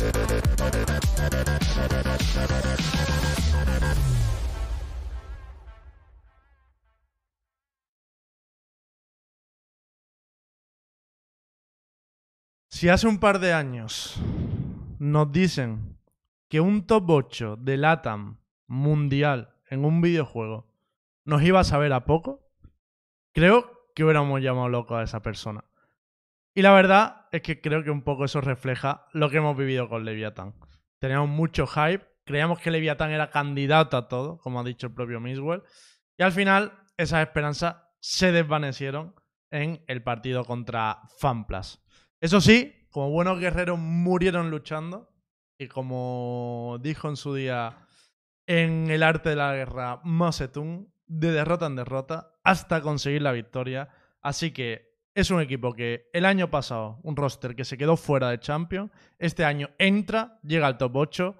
Si hace un par de años nos dicen que un top 8 de LATAM mundial en un videojuego nos iba a saber a poco, creo que hubiéramos llamado loco a esa persona. Y la verdad es que creo que un poco eso refleja lo que hemos vivido con Leviathan. Teníamos mucho hype, creíamos que Leviathan era candidato a todo, como ha dicho el propio Miswell, y al final esas esperanzas se desvanecieron en el partido contra FanPlus. Eso sí, como buenos guerreros murieron luchando, y como dijo en su día en el arte de la guerra Mao de derrota en derrota hasta conseguir la victoria. Así que es un equipo que el año pasado, un roster que se quedó fuera de Champions, este año entra, llega al top 8.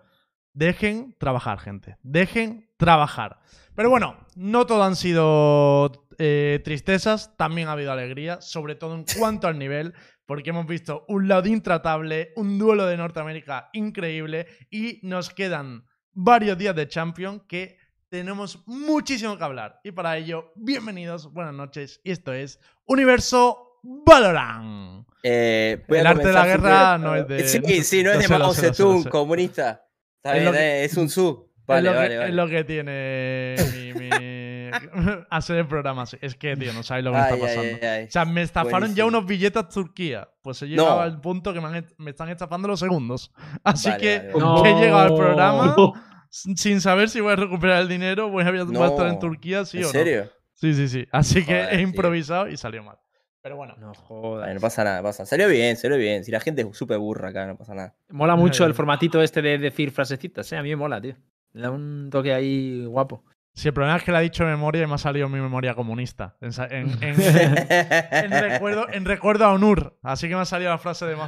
Dejen trabajar, gente. Dejen trabajar. Pero bueno, no todo han sido eh, tristezas, también ha habido alegría, sobre todo en cuanto al nivel, porque hemos visto un lado intratable, un duelo de Norteamérica increíble y nos quedan varios días de Champions que tenemos muchísimo que hablar. Y para ello, bienvenidos, buenas noches. Y esto es Universo Valorant. Eh, el arte de la guerra no es de. Sí, sí, no es de Mao Zedong, comunista. Está bien, eh, es un sub. Vale, es, lo vale, que, vale. es lo que tiene mi, mi- hacer el programa así. Es que, tío, no sabéis lo que me está pasando. ay, ay. O sea, me estafaron ya unos billetes a Turquía. Pues he llegado No. al punto que me, han- me están estafando los segundos. Así Vale, que, vale, vale. que he llegado al programa No. sin saber si voy a recuperar el dinero, voy a, voy a estar en No. Turquía, sí ¿En o no. serio? Sí, sí, sí. Así que he tío. improvisado y salió mal. Pero bueno. No jodas. no pasa nada, pasa. Salió bien, salió bien. Si la gente es súper burra acá, no pasa nada. Mola mucho el formatito este de decir frasecitas, ¿eh? A mí me mola, tío. Le da un toque ahí guapo. Si el problema es que la he dicho memoria y me ha salido mi memoria comunista. En, recuerdo, en recuerdo a Onur. Así que me ha salido la frase de no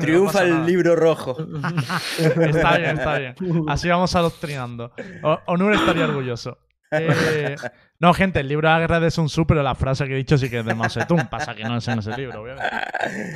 Triunfa el libro rojo. Está bien, está bien. Así vamos adoctrinando. O- Onur estaría orgulloso. Eh, no, gente, el libro de la guerra es de Sun Tzu, pero la frase que he dicho sí que es de Mao Zedong. Pasa que no es en ese libro, obviamente.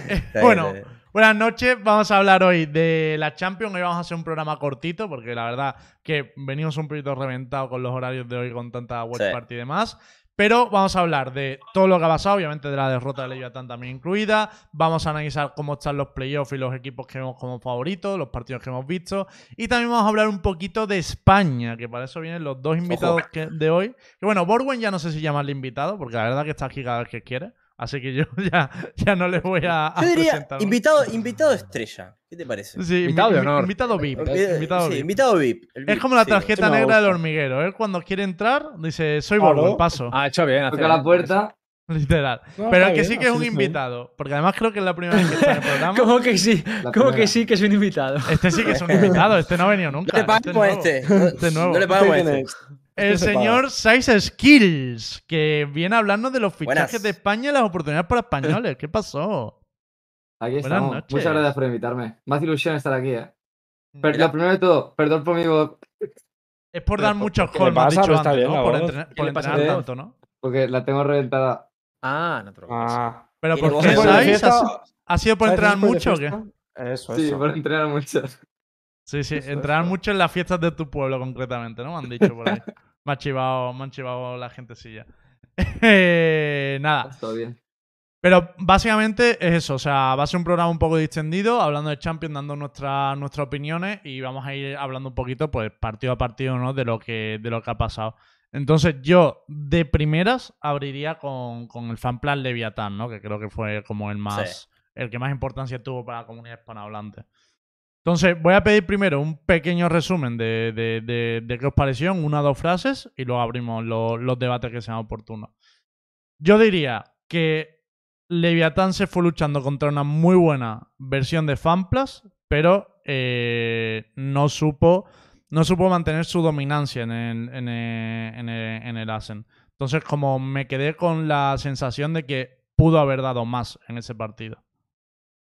Bien, bueno. Buenas noches, vamos a hablar hoy de la Champions. Hoy vamos a hacer un programa cortito porque la verdad que venimos un poquito reventados con los horarios de hoy con tanta Sí. party y demás. Pero vamos a hablar de todo lo que ha pasado, obviamente de la derrota de Leviathan también incluida. Vamos a analizar cómo están los playoffs y los equipos que vemos como favoritos, los partidos que hemos visto. Y también vamos a hablar un poquito de España, que para eso vienen los dos invitados que- de hoy. Que bueno, Borwen ya no sé si llamarle invitado, porque la verdad que está aquí cada vez que quiere. Así que yo ya, ya no le voy a, a Yo diría invitado, invitado estrella. ¿Qué te parece? Sí, Invitado de honor. Invitado VIP. Eh, invitado sí, VIP. invitado VIP. Es como la tarjeta negra del hormiguero. Él cuando quiere entrar dice, soy. Borgo, paso. Ah, hecho bien. Toca la puerta. Literal. No, Pero el que bien, sí que es un bien. invitado. Porque además creo que es la primera vez que está en el programa. ¿Cómo que sí? La ¿Cómo que sí que es un invitado? Este sí que es un invitado. Este no ha venido No nunca. le pagamos a este. este. No, Este nuevo. no le pagamos a Este este. El Este se señor Size Skills, que viene a hablarnos de los fichajes Buenas. de España y las oportunidades para españoles. ¿Qué pasó? Aquí Buenas estamos. noches. Muchas gracias por invitarme. Más ilusión estar aquí, eh. Pero Mira. lo primero de todo, perdón por mi voz, Es por dar muchos ¿qué le calls, me has pasa? dicho Pero antes, bien, ¿no? Por, entrenar, tanto, ¿no? porque la tengo reventada. Ah, no te preocupes. Ah. Pero ¿por qué, Size? ¿Ha, sido por entrenar mucho o qué? Eso, eso. Sí, por entrenar mucho. Sí, sí, eso. mucho en las fiestas de tu pueblo, concretamente, ¿no? Me han dicho por ahí. me ha chivado, me han chivado la gentecilla. Eh, nada, Todo bien. pero básicamente es eso. O sea, va a ser un programa un poco distendido, hablando de Champions, dando nuestra- nuestras opiniones y vamos a ir hablando un poquito, pues, partido a partido, ¿no? De lo que, de lo que ha pasado. Entonces, yo, de primeras, abriría con, con el fanplan Leviatán, ¿no? Que creo que fue como el más. El que más importancia tuvo para la comunidad hispanohablante. Entonces, voy a pedir primero un pequeño resumen de, de, de- qué os pareció, una o dos frases, y luego abrimos lo- los debates que sean oportunos. Yo diría que Leviatán se fue luchando contra una muy buena versión de Fanplas, pero eh, no supo no supo mantener su dominancia en en en el Asen. Entonces, como me quedé con la sensación de que pudo haber dado más en ese partido.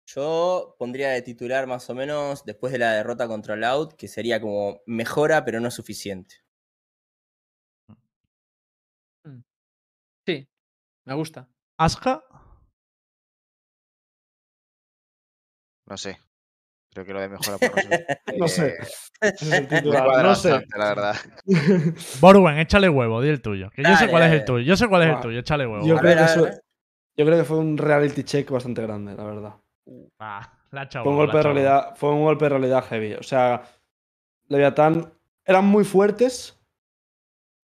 Yo pondría de titular más o menos después de la derrota contra Loud, que sería como mejora, pero no suficiente. Sí, me gusta. Aska, No sé. Creo que lo de mejora por No sé. eh, Ese es el me titular. cuadra No sé. bastante, la verdad. Borwen, échale huevo, di el tuyo. Que yo sé Dale, cuál es el tuyo. Yo sé cuál es el tuyo, échale huevo. Yo creo que fue un reality check bastante grande, la verdad. Ah, la Fue un golpe de la realidad, fue un golpe de realidad heavy. O sea, Leviatán eran muy fuertes,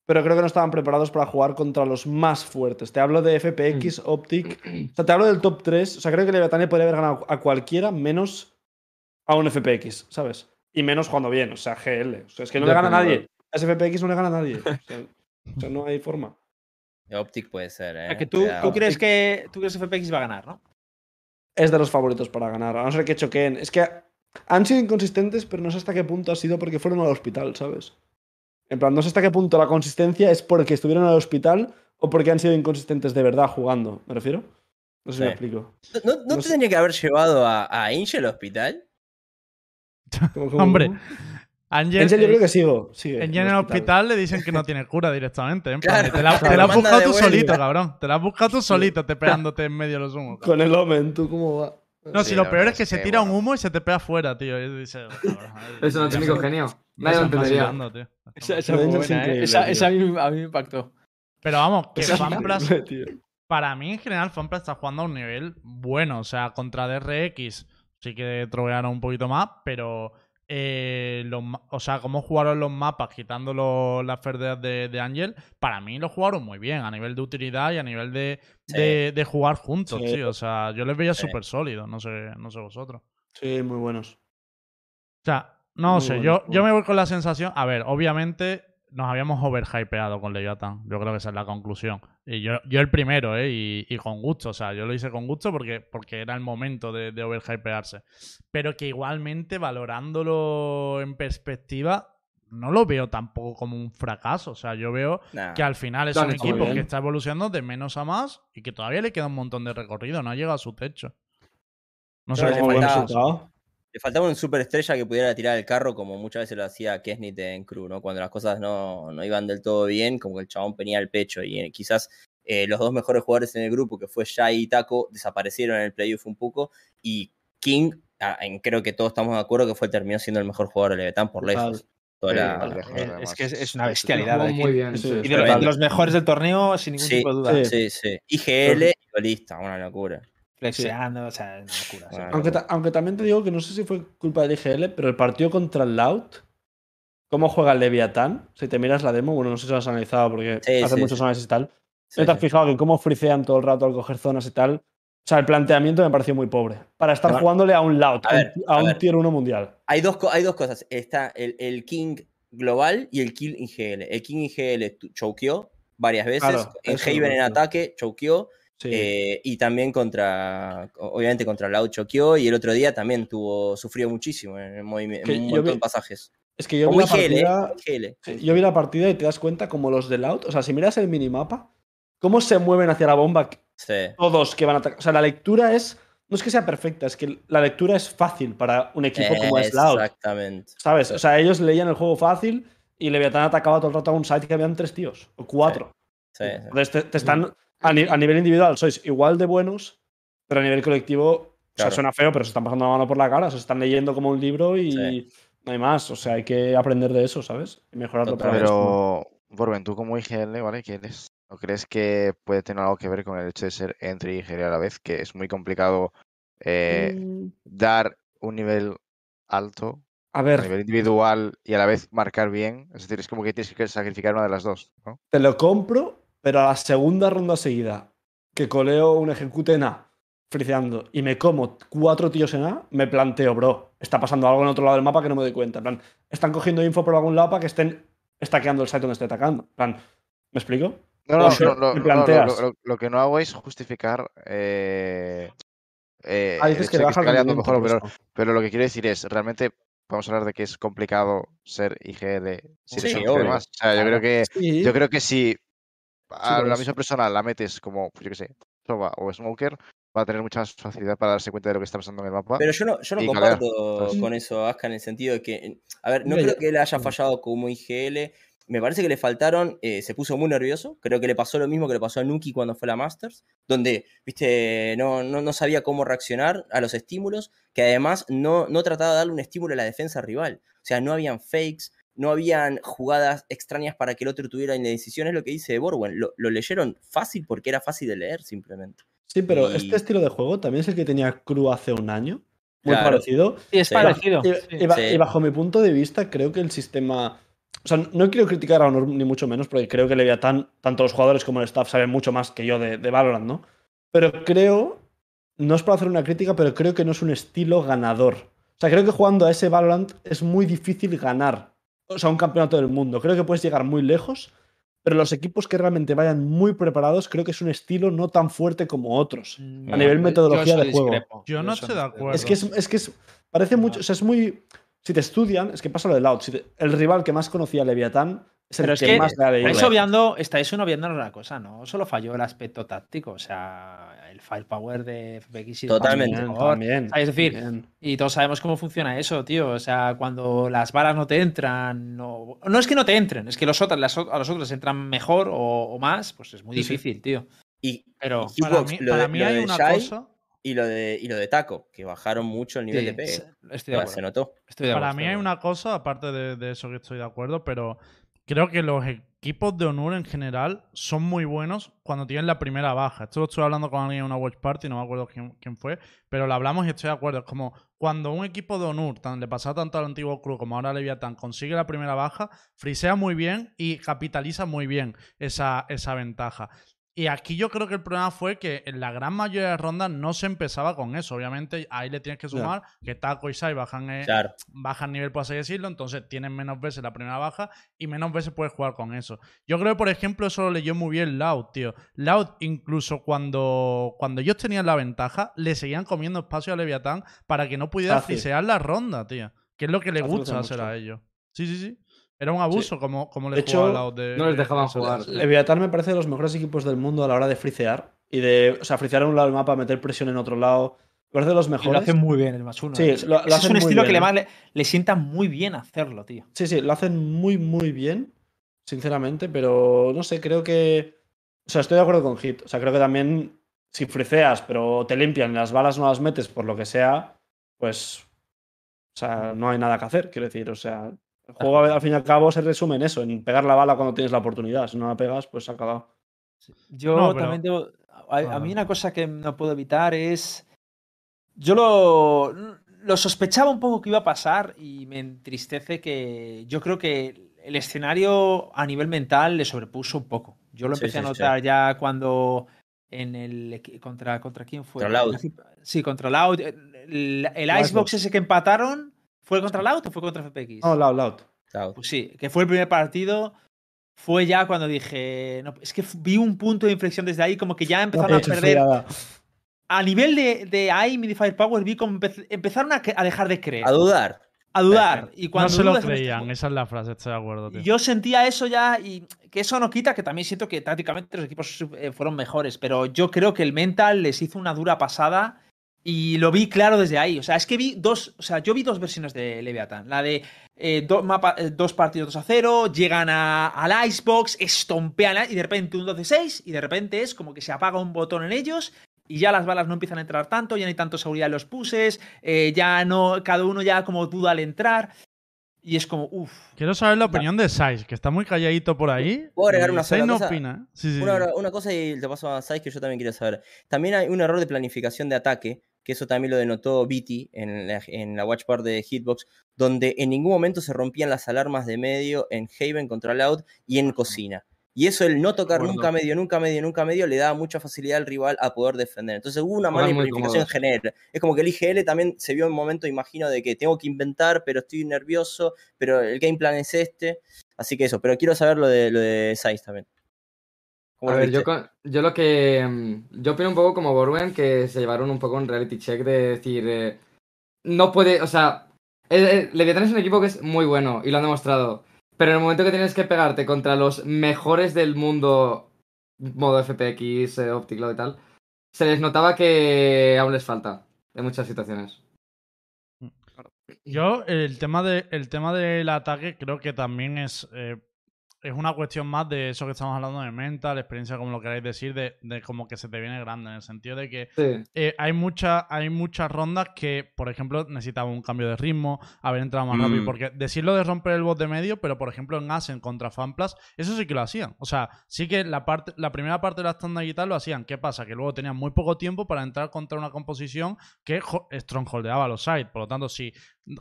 pero creo que no estaban preparados para jugar contra los más fuertes. Te hablo de FPX, Mm. Optic. O sea, te hablo del top 3. O sea, creo que Leviatán le podría haber ganado a cualquiera menos a un FPX, ¿sabes? Y menos jugando bien, o sea, GL. O sea, es que no Ya, le gana a nadie. A ese FPX no le gana a nadie. O sea, o sea, no hay forma. Optic puede ser, ¿eh? Es que tú, tú crees que tú crees que FPX va a ganar, ¿no? Es de los favoritos para ganar, a no ser que choqueen. Es que han sido inconsistentes, pero no sé hasta qué punto ha sido porque fueron al hospital, ¿sabes? En plan, no sé hasta qué punto la consistencia es porque estuvieron al hospital o porque han sido inconsistentes de verdad jugando. ¿Me refiero? No sé si me explico. ¿No, no no te sé. tenía que haber llevado a, a Angel al hospital? ¿Cómo, cómo, Hombre, cómo? Angel, Angel yo creo que sigo. Sigue, en el hospital le dicen que no tiene cura directamente. Claro, te la, claro, te la has buscado tú solito, cabrón. Te la has buscado tú solito, te pegándote en medio de los humos. cabrón. Con el Omen, ¿tú cómo va? No, si lo peor es que es se tira un humo y se te pega afuera, tío. Y dices, cabrón, Es un auténtico genio. Nadie lo entendería. Esa, esa buena, ¿eh? Esa- esa a, mí, a mí me impactó. Pero vamos, que Fanplas, para mí en general, Fanplas está jugando a un nivel bueno. O sea, contra DRX sí que trovearon un poquito más, pero. Eh, los o sea, cómo jugaron los mapas quitando las pérdidas de, de Ángel, para mí lo jugaron muy bien a nivel de utilidad y a nivel de, Sí. de, de jugar juntos, Sí. tío. O sea, yo les veía Sí. súper sólidos, no sé, no sé vosotros. Sí, muy buenos. O sea, no Muy sé, yo, yo me voy con la sensación. A ver, obviamente nos habíamos overhypeado con Leviathan. Yo creo que esa es la conclusión. Y yo, yo el primero, ¿eh? Y, y con gusto. O sea, yo lo hice con gusto porque, porque era el momento de, de overhypearse. Pero que igualmente, valorándolo en perspectiva, no lo veo tampoco como un fracaso. O sea, yo veo Nah. que al final es un equipo bien. que está evolucionando de menos a más y que todavía le queda un montón de recorrido. No ha llegado a su techo. No sé cómo resultado. Le faltaba un superestrella que pudiera tirar el carro como muchas veces lo hacía Kesnit en Crew, ¿no? Cuando las cosas no, no iban del todo bien, como que el chabón venía al pecho y eh, quizás eh, los dos mejores jugadores en el grupo, que fue Shai y Taco, desaparecieron en el playoff un poco y King, ah, en- creo que todos estamos de acuerdo que fue terminó siendo el mejor jugador de Leviatán por lejos. Toda Sí, la- por lejos, Es, que es, es una bestialidad. Muy King. bien. Sí. Y de los, de los mejores del torneo, sin ningún Sí, tipo de duda. sí. Sí, sí. IGL y golista, una locura. Flexeando, o sea, una locura. Aunque, ta- aunque también te digo que no sé si fue culpa del IGL, pero el partido contra el Loud, cómo juega el Leviatán, si te miras la demo, bueno, no sé si lo has analizado porque Sí, hace sí, muchos sí. análisis y tal. Sí, ¿No te has sí. fijado que cómo fricean todo el rato al coger zonas y tal? O sea, el planteamiento me pareció muy pobre. Para estar Claro. jugándole a un Loud, A ver, un, a a un ver. tier 1 mundial. Hay dos, hay dos cosas. Está el, el King global y el Kill IGL. El King IGL choqueó varias veces. Claro, en Haven en ataque choqueó. Sí. eh, y también contra, obviamente contra Loud choqueó. Y el otro día también tuvo, sufrió muchísimo en, el movimiento, en un yo montón vi- de pasajes. es que yo vi la ¿eh? partida. Yo vi la partida y te das cuenta como los de Loud, o sea, si miras el minimapa, cómo se mueven hacia la bomba Sí. todos que van a atacar. O sea, la lectura es. No es que sea perfecta, es que la lectura es fácil para un equipo como es Loud. Exactamente. ¿Sabes? O sea, ellos leían el juego fácil y Leviatán atacaba todo el rato a un site que habían tres tíos, o cuatro. Sí, sí. Entonces te, te están. A, ni- a nivel individual sois igual de buenos, pero a nivel colectivo. O sea, Claro. suena feo, pero se están pasando la mano por la cara, se están leyendo como un libro y Sí. no hay más. O sea, hay que aprender de eso, ¿sabes? Y mejorarlo para Totalmente. esto. Pero, Borben, tú como IGL, ¿vale? ¿Quién eres? ¿No crees que puede tener algo que ver con el hecho de ser entre IGL a la vez? Que es muy complicado eh, Mm, dar un nivel alto A a ver, nivel individual y a la vez marcar bien. Es decir, es como que tienes que sacrificar una de las dos, ¿no? te lo compro, pero a la segunda ronda seguida que coleo un ejecute en A, friceando, y me como cuatro tíos en A, me planteo, bro, está pasando algo en otro lado del mapa que no me doy cuenta. En plan, están cogiendo info por algún lado para que estén estaqueando el site donde esté atacando. En plan, ¿me explico? No, no, no, no, planteas. lo, lo- lo que no hago es justificar eh, eh, Ah, dices que de baja el mejor, por pero, lo que quiero decir es, realmente podemos hablar de que es complicado ser IGL sin Sí, esos obvio. problemas. O sea, yo creo que Sí. yo creo que si a lo la misma persona la metes como, pues, yo qué sé, Soba o Smoker, va a tener mucha más facilidad para darse cuenta de lo que está pasando en el mapa. Pero yo no, yo no comparto con eso, Aska, en el sentido de que, a ver, no creo que él haya fallado como IGL. me parece que le faltaron, eh, se puso muy nervioso, creo que le pasó lo mismo que le pasó a Nuki cuando fue a la Masters, donde, viste, no, no, no sabía cómo reaccionar a los estímulos, que además no, no trataba de darle un estímulo a la defensa rival, o sea, no habían fakes, no habían jugadas extrañas para que el otro tuviera indecisión, es lo que dice Borwen, lo, lo leyeron fácil porque era fácil de leer simplemente. Sí, pero Y- este estilo de juego también es el que tenía Crew hace un año. Muy Claro. parecido. Sí, es Sí. parecido. Y, sí. y ba- Sí. y bajo mi punto de vista, creo que el sistema. O sea, no quiero criticar a Honor ni mucho menos, porque creo que Leviatán, tanto los jugadores como el staff, saben mucho más que yo de, de Valorant, ¿no? Pero creo. No es para hacer una crítica, pero creo que no es un estilo ganador. O sea, creo que jugando a ese Valorant es muy difícil ganar. O sea, un campeonato del mundo. Creo que puedes llegar muy lejos, pero los equipos que realmente vayan muy preparados, creo que es un estilo no tan fuerte como otros. Mm, a nivel yo metodología de juego. discrepo, Yo no estoy de acuerdo. Es que es, es que es. Parece mucho. O sea, es muy. Si te estudian, es que pasa lo de Loud. Si te- el rival que más conocía a Leviatán es el Pero es que, que más ha leído. estáis obviando, estáis obviando una cosa, ¿no? Solo falló el aspecto táctico, o sea, el firepower de de Totalmente. También, es decir, también. Y todos sabemos cómo funciona eso, tío. O sea, cuando las balas no te entran. No, no es que no te entren, es que los otros, las, a los otros les entran mejor o, o más, pues es muy Sí, sí. difícil, tío. Y, Pero. y Para mí, lo para de- mí lo hay de una Shai cosa. y lo de y lo de Taco, que bajaron mucho el nivel sí, de pegue. estoy de se notó. estoy de Para mí de hay una cosa, aparte de, de eso que estoy de acuerdo, pero creo que los equipos de Honor en general son muy buenos cuando tienen la primera baja. Esto lo estoy hablando con alguien en una watch party, no me acuerdo quién, fue, pero lo hablamos y estoy de acuerdo. Es como cuando un equipo de Honor, tan, le pasa tanto al antiguo Crew como ahora a Leviathan, consigue la primera baja, frisea muy bien y capitaliza muy bien esa, esa ventaja. Y aquí yo creo que el problema fue que en la gran mayoría de rondas no se empezaba con eso. Obviamente ahí le tienes que sumar que Taco y Sai bajan, eh, Claro. bajan nivel, por así decirlo, entonces tienen menos veces la primera baja y menos veces puedes jugar con eso. Yo creo que, por ejemplo, eso lo leyó muy bien Loud, tío. Loud, incluso cuando, cuando ellos tenían la ventaja, le seguían comiendo espacio a Leviatán para que no pudiera frisear la ronda, tío. Que es lo que le gusta hace hacer mucho. a ellos. Sí, sí, sí. Era un abuso como, como le De jugaba hecho, Loud de- no les de- dejaban jugar. Leviatán me parece de los mejores equipos del mundo a la hora de fricear. Y de. O sea, fricear en un lado del mapa, meter presión en otro lado. Me parece de los Y lo mejores. hacen muy bien el más uno. Sí, ¿eh? lo- lo Ese es un muy estilo que bien, le, ¿eh? le sienta muy bien hacerlo, tío. Sí, sí, lo hacen muy, muy bien. Sinceramente, pero no sé, creo que. O sea, estoy de acuerdo con Hit. O sea, creo que también si friceas, pero te limpian y las balas no las metes por lo que sea, pues. O sea, no hay nada que hacer, quiero decir. O sea, el juego al fin y al cabo se resume en eso, en pegar la bala cuando tienes la oportunidad. Si no la pegas, pues se ha acabado. Yo No, pero- también debo. A, a mí Ah. una cosa que no puedo evitar es. Yo lo, lo sospechaba un poco que iba a pasar y me entristece que yo creo que el escenario a nivel mental le sobrepuso un poco. Yo lo Sí, empecé a sí. notar ya cuando en el contra contra quién fue Contra Loud. sí contra Loud el. Icebox ese que empataron fue contra Loud o fue contra FPX No, loud, loud. Claro. pues sí, que fue el primer partido. Fue ya cuando dije. No, es que vi un punto de inflexión desde ahí, como que ya empezaron a Hecho perder. A nivel de, de aim y de firepower, vi como empe- empezaron a, a dejar de creer. A dudar. a dudar. Y cuando No se lo dudas creían, esa es la frase, estoy de acuerdo, tío. yo sentía eso ya y que eso no quita que también siento que tácticamente los equipos eh, fueron mejores, pero yo creo que el mental les hizo una dura pasada y lo vi claro desde ahí. O sea, es que vi dos, o sea, yo vi dos versiones de Leviathan. La de eh, do- mapa- eh, dos partidos 2 a 0, llegan a, al Icebox, estompean y de repente un 12-6 y de repente es como que se apaga un botón en ellos y ya las balas no empiezan a entrar tanto, ya no hay tanto seguridad en los puses, eh, ya no, cada uno ya como duda al entrar. Y es como, uff. Quiero saber la opinión de Saiz, que está muy calladito por ahí. ¿Puedo agregar y una Saiz sola no cosa? opina. ¿eh? Sí, sí, Una, sí. una cosa y te paso a Sais que yo también quiero saber. También hay un error de planificación de ataque, que eso también lo denotó Viti en la, en la Watch Part de Hitbox, donde en ningún momento se rompían las alarmas de medio en Haven contra Loud y en cocina. Y eso, el no tocar nunca medio, nunca medio, nunca medio, le daba mucha facilidad al rival a poder defender. Entonces hubo una mala muy planificación general. Es como que el IGL también se vio en un momento, imagino, de que tengo que inventar, pero estoy nervioso, pero el game plan es este. Así que eso, pero quiero saber lo de, lo de Saiz también. ¿Cómo A ver, yo, yo lo que. mm, Yo opino un poco como Borwen, que se llevaron un poco un reality check de decir. eh, no puede. O sea. Leviathan es un equipo que es muy bueno y lo han demostrado. Pero en el momento que tienes que pegarte contra los mejores del mundo, modo FPX, eh, Optic Cloud y tal, se les notaba que aún les falta en muchas situaciones. Yo, el tema, de, el tema del ataque creo que también es... es una cuestión más de eso que estamos hablando de mental, experiencia, como lo queráis decir, de, de como que se te viene grande, en el sentido de que Sí. eh, hay, mucha- hay muchas rondas que, por ejemplo, necesitaba un cambio de ritmo, haber entrado más rápido. Mm. Porque decirlo de romper el bot de medio, pero por ejemplo en Asen contra FanPlus, eso sí que lo hacían. O sea, sí que la, parte, la primera parte de la estándar y tal lo hacían. ¿Qué pasa? Que luego tenían muy poco tiempo para entrar contra una composición que strongholdeaba los sites. Por lo tanto, si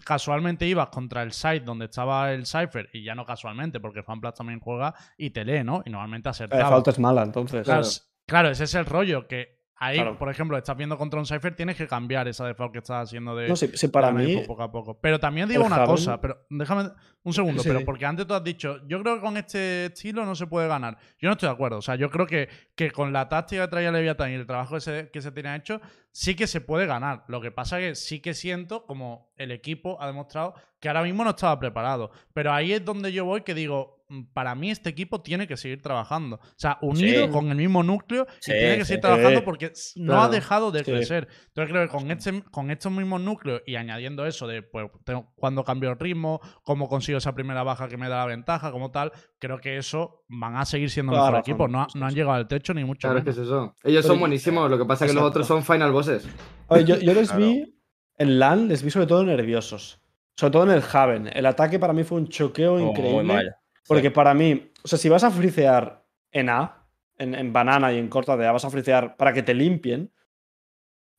casualmente ibas contra el site donde estaba el Cypher, y ya no casualmente, porque FanPlus también juega y te lee, ¿no? Y normalmente La acertaba. falta es mala, entonces. Claro, claro, ese es el rollo, que ahí, Claro. por ejemplo, estás viendo contra un Cypher, tienes que cambiar esa default que estás haciendo de... No para mí. Poco a poco. Pero también digo una cosa, pero déjame un segundo, Sí, pero porque antes tú has dicho, yo creo que con este estilo no se puede ganar. Yo no estoy de acuerdo. O sea, yo creo que, que con la táctica que traía Leviathan y el trabajo que se, que se tiene hecho, sí que se puede ganar. Lo que pasa es que sí que siento, como el equipo ha demostrado, que ahora mismo no estaba preparado. Pero ahí es donde yo voy que digo, mm, para mí este equipo tiene que seguir trabajando. O sea, unido Sí. con el mismo núcleo Sí, y tiene que sí. seguir trabajando Sí. porque no ha Claro. dejado de Sí. crecer. Entonces creo que con, este, con estos mismos núcleos y añadiendo eso de pues, tengo- cuando cambio el ritmo, cómo consigo esa primera baja que me da la ventaja, como tal, creo que eso van a seguir siendo Toda mejor razón. equipo. No, han llegado al techo ni mucho Claro, es que menos. es eso. Ellos Pero- son buenísimos, lo que pasa es que los otros son final Oye, yo, yo les Claro. vi en LAN, les vi sobre todo nerviosos. Sobre todo en el Haven. El ataque para mí fue un choqueo Oh, increíble. muy mal. Porque para mí, o sea, si vas a fricear en A, en, en banana y en corta de A, vas a fricear para que te limpien.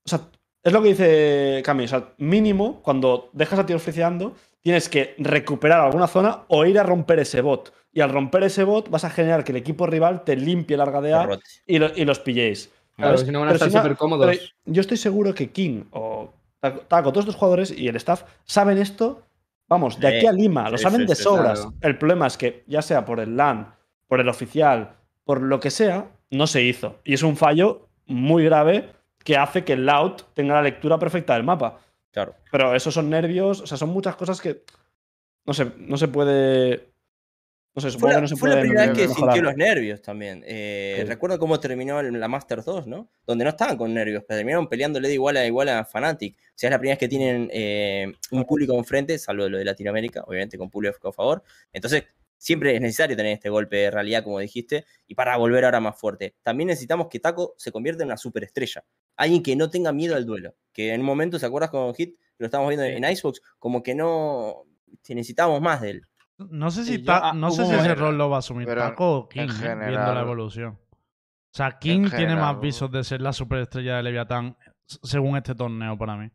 O sea, es lo que dice Cami. O sea, mínimo, cuando dejas a tíos friceando, tienes que recuperar alguna zona o ir a romper ese bot. Y al romper ese bot, vas a generar que el equipo rival te limpie larga de A y, lo- y los pilléis. Si no van a estar si no- súper cómodos. yo estoy seguro que King o Taco, todos estos jugadores y el staff saben esto, vamos, de aquí a Lima, lo saben sí, de sí, sobras. claro. El problema es que, ya sea por el LAN, por el oficial, por lo que sea, no se hizo. Y es un fallo muy grave que hace que el Loud tenga la lectura perfecta del mapa. Claro. Pero esos son nervios, o sea, son muchas cosas que no se, no se puede. No sé, Fue la, que no se fue la puede primera vez que mejorar. sintió los nervios también. Eh, Sí. Recuerdo cómo terminó la Master 2, ¿no? Donde no estaban con nervios, pero terminaron peleándole de igual a igual a Fnatic. O sea, es la primera vez que tienen eh, un público enfrente, salvo lo de Latinoamérica, obviamente con público a favor. Entonces, siempre es necesario tener este golpe de realidad, como dijiste, y para volver ahora más fuerte. También necesitamos que Taco se convierta en una superestrella. Alguien que no tenga miedo al duelo. Que en un momento, ¿se acuerdas con Hit? Lo estábamos viendo en Icebox, como que no. que necesitábamos más de él. No sé si, Sí, yo- ta- ah, no sé si ese rol lo va a asumir pero Taco o King, en viendo la evolución. O sea, King tiene más visos de ser la superestrella de Leviatán según este torneo para mí.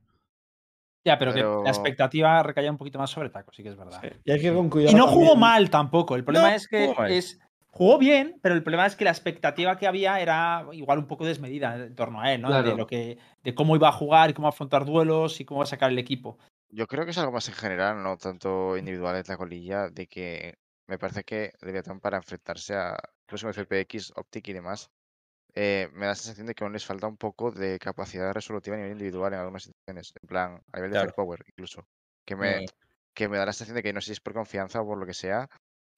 Ya, pero, que la expectativa recaía un poquito más sobre Taco, sí que es verdad. Sí, Y hay que ir con cuidado. Y no jugó también. mal tampoco. El problema No, es que jugó es. Jugó bien, pero el problema es que la expectativa que había era igual un poco desmedida en torno a él, ¿no? Claro. De lo que, de cómo iba a jugar y cómo afrontar duelos y cómo va a sacar el equipo. Yo creo que es algo más en general, no tanto individual en la colilla, de que me parece que Leviathan para enfrentarse a incluso FPX, Optic y demás, eh, me da la sensación de que aún les falta un poco de capacidad resolutiva a nivel individual en algunas situaciones, en plan, a nivel de Claro. firepower incluso, que me, Mm. que me da la sensación de que no sé si es por confianza o por lo que sea,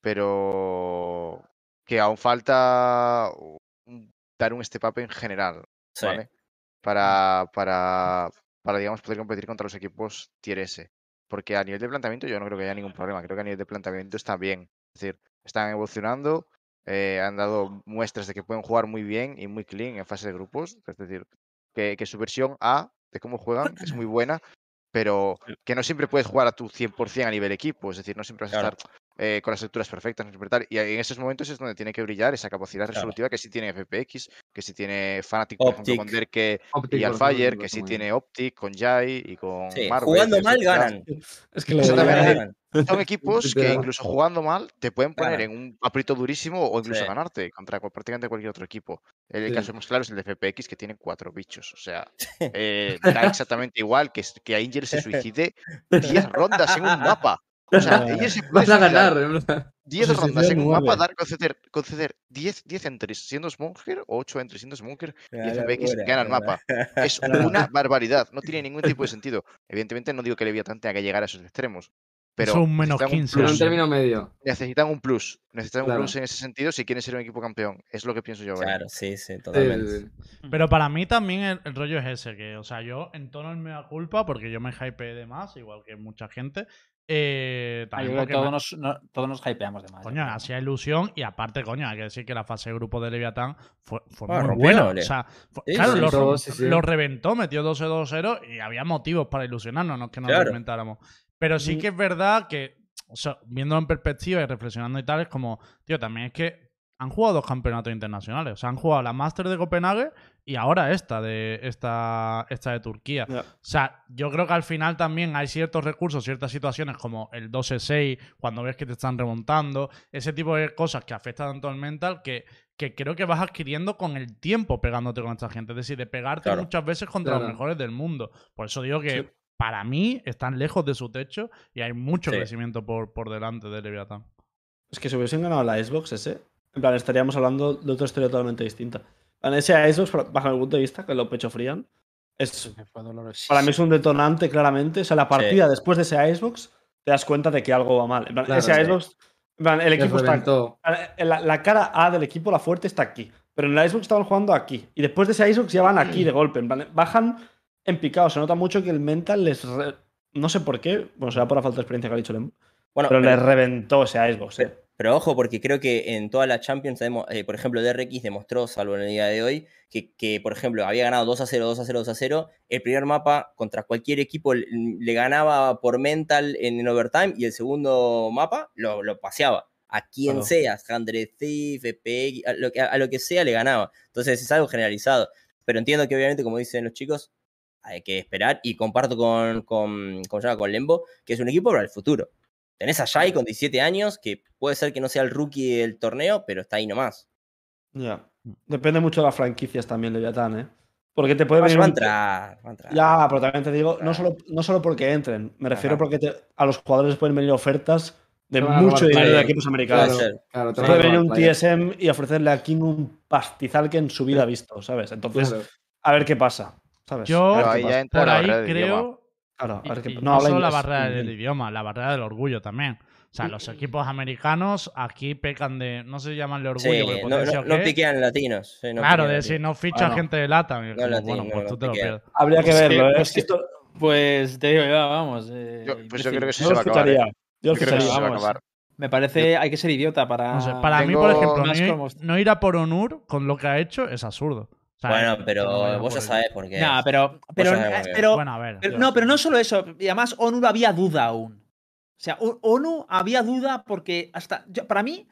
pero que aún falta dar un step up en general, Sí. ¿vale? Para, para, para, digamos, poder competir contra los equipos tier S. Porque a nivel de planteamiento yo no creo que haya ningún problema. Creo que a nivel de planteamiento está bien. Es decir, están evolucionando, eh, han dado muestras de que pueden jugar muy bien y muy clean en fase de grupos. Es decir, que, que su versión A de cómo juegan es muy buena, pero que no siempre puedes jugar a tu 100% a nivel equipo. Es decir, no siempre vas a Claro. estar eh, con las lecturas perfectas. Y en esos momentos es donde tiene que brillar esa capacidad Claro. resolutiva que sí tiene FPX, que sí tiene Fnatic, por ejemplo, con Optic. Derke Optic, y Alfire, que sí tiene Optic, con Jai y con Sí, Marvel, jugando que mal ganan. Es que Ganan. Son equipos que incluso jugando mal te pueden poner en un aprieto durísimo o incluso Sí. ganarte contra prácticamente cualquier otro equipo. El Sí. caso más claro es el de FPX que tiene cuatro bichos. O sea, eh, da exactamente igual que, que Angel se suicide 10 rondas en un mapa. O sea, Vas a ganar, en plan. 10 Pues rondas en un mapa, dar, conceder, conceder 10, 10 entries siendo Smoker o 8 entries siendo Smoker y locura, gana el mapa. Es una barbaridad, no tiene ningún tipo de sentido. Evidentemente no digo que Leviathan tenga que llegar a esos extremos, pero Eso un menos necesitan 15. Pero en plus. sí. término medio. Necesitan un plus. Necesitan Claro. un plus en ese sentido si quieren ser un equipo campeón. Es lo que pienso yo. Claro, sí, sí, Sí, totalmente. sí, sí. Pero para mí también el, el rollo es ese, que, o sea, yo en tono en mea culpa, porque yo me hypeé de más, igual que mucha gente. Eh, también porque todos me- nos, no- todos nos hypeamos de más. Coño, hacía ilusión y aparte, coño, hay que decir que la fase de grupo de Leviatán fue, fue muy buena. O sea, fue- Sí, claro, sí, lo, todo, sí, sí. lo reventó, metió 12-2-0 y había motivos para ilusionarnos, no es que nos lo Claro. inventáramos. Pero sí que es verdad que, o sea, viéndolo en perspectiva y reflexionando y tal, es como, tío, también es que han jugado dos campeonatos internacionales. O sea, han jugado la Master de Copenhague y ahora esta de, esta, esta de Turquía. O sea, yo creo que al final también hay ciertos recursos, ciertas situaciones como el 12-6, cuando ves que te están remontando, ese tipo de cosas que afectan tanto al mental que, que creo que vas adquiriendo con el tiempo pegándote con esta gente. Es decir, de pegarte Claro. muchas veces contra los mejores del mundo. Por eso digo que Sí. para mí están lejos de su techo y hay mucho Sí. crecimiento por, por delante de Leviathan. Es que si hubiesen ganado la Xbox ese, en plan, estaríamos hablando de otra historia totalmente distinta. En ese para- bajo mi punto de vista, que lo pecho frían, es, para mí es un detonante claramente. O sea, la partida después de ese Xbox, te das cuenta de que algo va mal. En plan, Claro, ese sí. Xbox, en plan, el equipo está. La, la cara A del equipo, la fuerte, está aquí. Pero en la Xbox estaban jugando aquí. Y después de ese Xbox ya van aquí de golpe. En plan, bajan en picado. Se nota mucho que el mental les. re- No sé por qué. Bueno, será por la falta de experiencia que ha dicho Lem. Bueno, Pero pero, les reventó ese Xbox. eh. Pero ojo, porque creo que en toda la Champions, eh, por ejemplo, DRX demostró, salvo en el día de hoy, que, que, por ejemplo, había ganado 2 a 0, 2 a 0, 2 a 0. El primer mapa contra cualquier equipo le, le ganaba por mental en el overtime y el segundo mapa lo, lo paseaba. A quien Claro. sea, 100 Thief, FPX, a lo, que, a lo que sea le ganaba. Entonces es algo generalizado. Pero entiendo que obviamente, como dicen los chicos, hay que esperar y comparto con, con, ¿cómo se llama? con Lembo, que es un equipo para el futuro. Tenés a Shai con 17 años, que puede ser que no sea el rookie del torneo, pero está ahí nomás. Ya. Depende mucho de las franquicias también, Leviatán, ¿eh? Porque te puede Va venir. a un- entrar, va a entrar. Ya, pero también te digo, no solo, no solo porque entren. Me refiero Ajá. porque te- a los jugadores les pueden venir ofertas de a mucho dinero de equipos Puede americanos. Ser. claro, te a Puede venir un player. TSM y ofrecerle a King un pastizal que en su vida ha visto, ¿sabes? Entonces, Claro. a ver qué pasa. ¿sabes? Yo- A qué pasa. Por ahí creo. Claro, Y- y No, no habla solo la inglés. barrera del idioma, la barrera del orgullo también. O sea, los equipos americanos aquí pecan de. No sé si llamanle orgullo, Sí, no, piquean latinos. sí, no claro, piquean de si latinos. no ficha Bueno. gente de como, latino, bueno, pues no tú te lo piquean. pierdes. Habría que verlo, ¿eh? pues. Esto- Pues te digo yo, vamos. eh, Yo- pues yo imbécil. creo que sí yo se va a acabar. ¿eh? Yo Yo creo que sí se va a acabar. Me parece, hay que ser idiota para. No sé, para mí, por Tengo- ejemplo, no ir, no ir a por Onur con lo que ha hecho es absurdo. Bueno, pero no vos ya sabés por qué. Nah, pero, pero, eh, pero, Bueno, a ver. pero- no, pero no solo eso. Y además, ONU había duda aún. O sea, ONU había duda porque hasta. yo- para mí,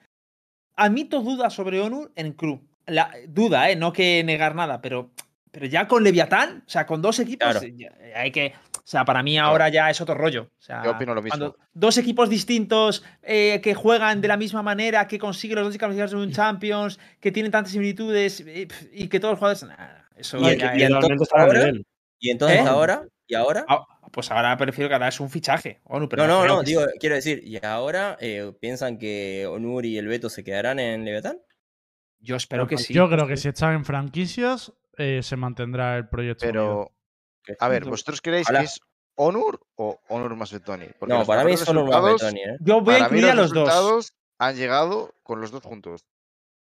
admito dudas sobre ONU en crew. La, duda, ¿eh? No que negar nada, pero, pero ya con Leviatán, o sea, con dos equipos, Claro. eh, hay que. O sea, para mí ahora ya es otro rollo. O sea, Yo opino lo mismo. cuando dos equipos distintos eh, que juegan de la misma manera, que consiguen los dos campeonatos de un Champions, que tienen tantas similitudes eh, y que todos los jugadores. nah, eso Y- ya y es- entonces ahora-. Y ¿Eh? ahora, y ahora. Ah, pues ahora prefiero que ahora es un fichaje. ONU, pero no, no, no, que digo, quiero decir, ¿y ahora eh, piensan que Onur y el Beto se quedarán en Leviatán? Yo espero que sí. Yo creo que si están en franquicias, eh, se mantendrá el proyecto. unido. A ver, ¿vosotros creéis Ojalá. que es Onur o Onur más Betoni? Porque No, para mí es solo resultados- Betoni, ¿eh? Yo voy a Para mí incluir a los los dos. resultados han llegado con los dos juntos,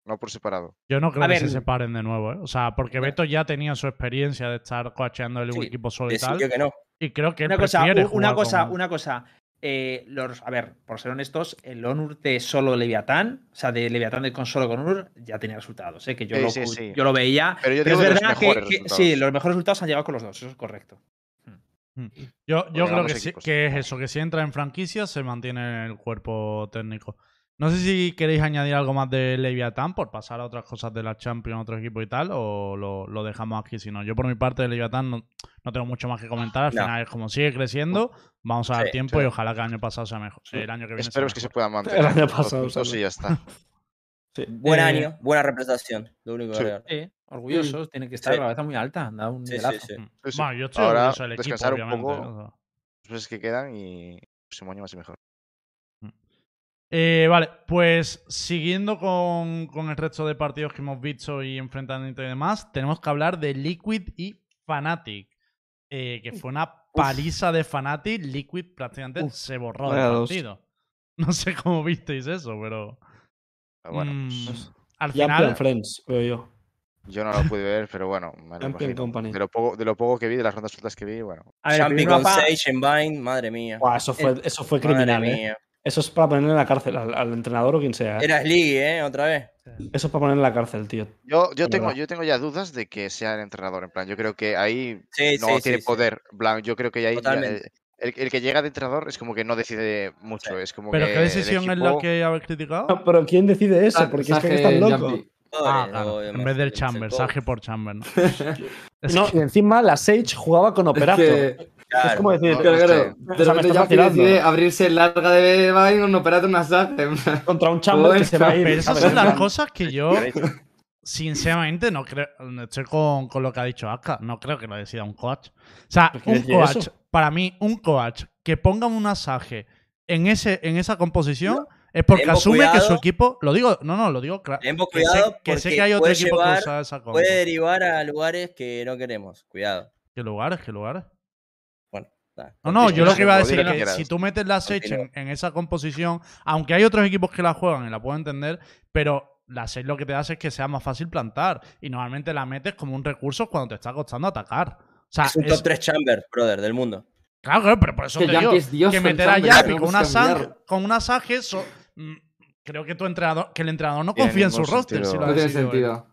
no por separado. Yo no creo A que ver- se separen de nuevo, ¿eh? O sea, porque Beto ya tenía su experiencia de estar coacheando el Sí, equipo solo y tal. Que no. Y creo que él Una cosa, prefiere una jugar cosa, con- una cosa. Eh, los, a ver, por ser honestos, el Onur de solo Leviatán, o sea, de Leviatán de con solo con Onur, ya tenía resultados. ¿eh? Que yo, Sí, lo, sí, sí. yo lo veía. Pero yo Pero digo es verdad que, mejores que- resultados. sí, los mejores resultados han llegado con los dos, eso es correcto. Mm. Yo, yo creo que, que es eso, que si entra en franquicias se mantiene el cuerpo técnico. No sé si queréis añadir algo más de Leviatán por pasar a otras cosas de la Champions, otro equipo y tal, o lo, lo dejamos aquí. Si no, yo por mi parte de Leviatán no, no tengo mucho más que comentar. Al No. final es como sigue creciendo, vamos a dar Sí, tiempo sí. y ojalá que el año pasado sea mejor. El año que viene sea Esperemos que se puedan mantener. El año pasado, solo. y ya está. Sí. Buen Eh, año, buena representación. Lo único que sí. Sí, orgullosos, tienen que estar Sí. la cabeza muy alta, da un Sí, sí, sí. Mm. Sí, sí. Bueno, yo estoy Ahora, orgulloso del equipo, descansar un obviamente. poco. o sea. Los meses que quedan y el próximo año más y mejor. Eh, vale, pues siguiendo con, con el resto de partidos que hemos visto y enfrentamientos y demás, tenemos que hablar de Liquid y Fnatic, eh, que fue una paliza de Fnatic, Liquid prácticamente Uf, se borró vaya del dos. partido. No sé cómo visteis eso, pero. Pero Bueno, mm, pues, al Champion final. Friends, veo yo. yo no lo pude ver, pero bueno, me lo Champion imagino. Company. De lo, poco, de lo poco que vi, de las rondas sueltas que vi, bueno. A ver, con Sage en Bind, madre mía. Buah, eso fue, eso fue Madre criminal, ¿eh? Eso es para ponerle en la cárcel al, al entrenador o quien sea. ¿eh? Era Sliggy, ¿eh? Otra vez. Eso es para ponerle en la cárcel, tío. Yo, yo, tengo, yo tengo ya dudas de que sea el entrenador. En plan, yo creo que ahí Sí, no sí, tiene sí, poder. Plan, yo creo que ahí Totalmente. eh, el, el que llega de entrenador es como que no decide mucho. Sí. Es como ¿Pero que qué decisión es la que habéis criticado? No, pero ¿quién decide eso? Porque es que están locos. Ah, claro. En vez del Chamber. Sage por Chamber, ¿no? Es No, que- y encima la Sage jugaba con Operator. que- Es como decir, Claro, claro. sé. De O sea, me decide abrirse larga de Vine un operato una saga. contra un chamber que se va a ir. Pero esas son las cosas que yo, sinceramente, no creo. Estoy con, con lo que ha dicho Aka. No creo que lo decida un coach. O sea, ¿Pero qué un coach, eso? para mí, un coach que ponga un asaje en, ese, en esa composición es porque asume que su equipo. Lo digo, no, no, lo digo claro. Tenemos Que sé, cuidado que sé porque que hay otro equipo que usa esa compo. Puede derivar a lugares que no queremos. Cuidado. ¿Qué lugares? ¿Qué lugares? No, no, yo lo que iba a decir es que si tú metes la Sage en, esa composición, aunque hay otros equipos que la juegan y la puedo entender, pero la Sage lo que te hace es que sea más fácil plantar. Y normalmente la metes como un recurso cuando te está costando atacar. O sea, es un es- top 3 chamber, brother, del mundo. claro, claro, pero por eso Que te digo es Dios que con meter a tenemos con una, cambiar. con una Sage, eso, mm, creo que tu entrenador, que el entrenador no confía en su roster. si lo No tiene sentido.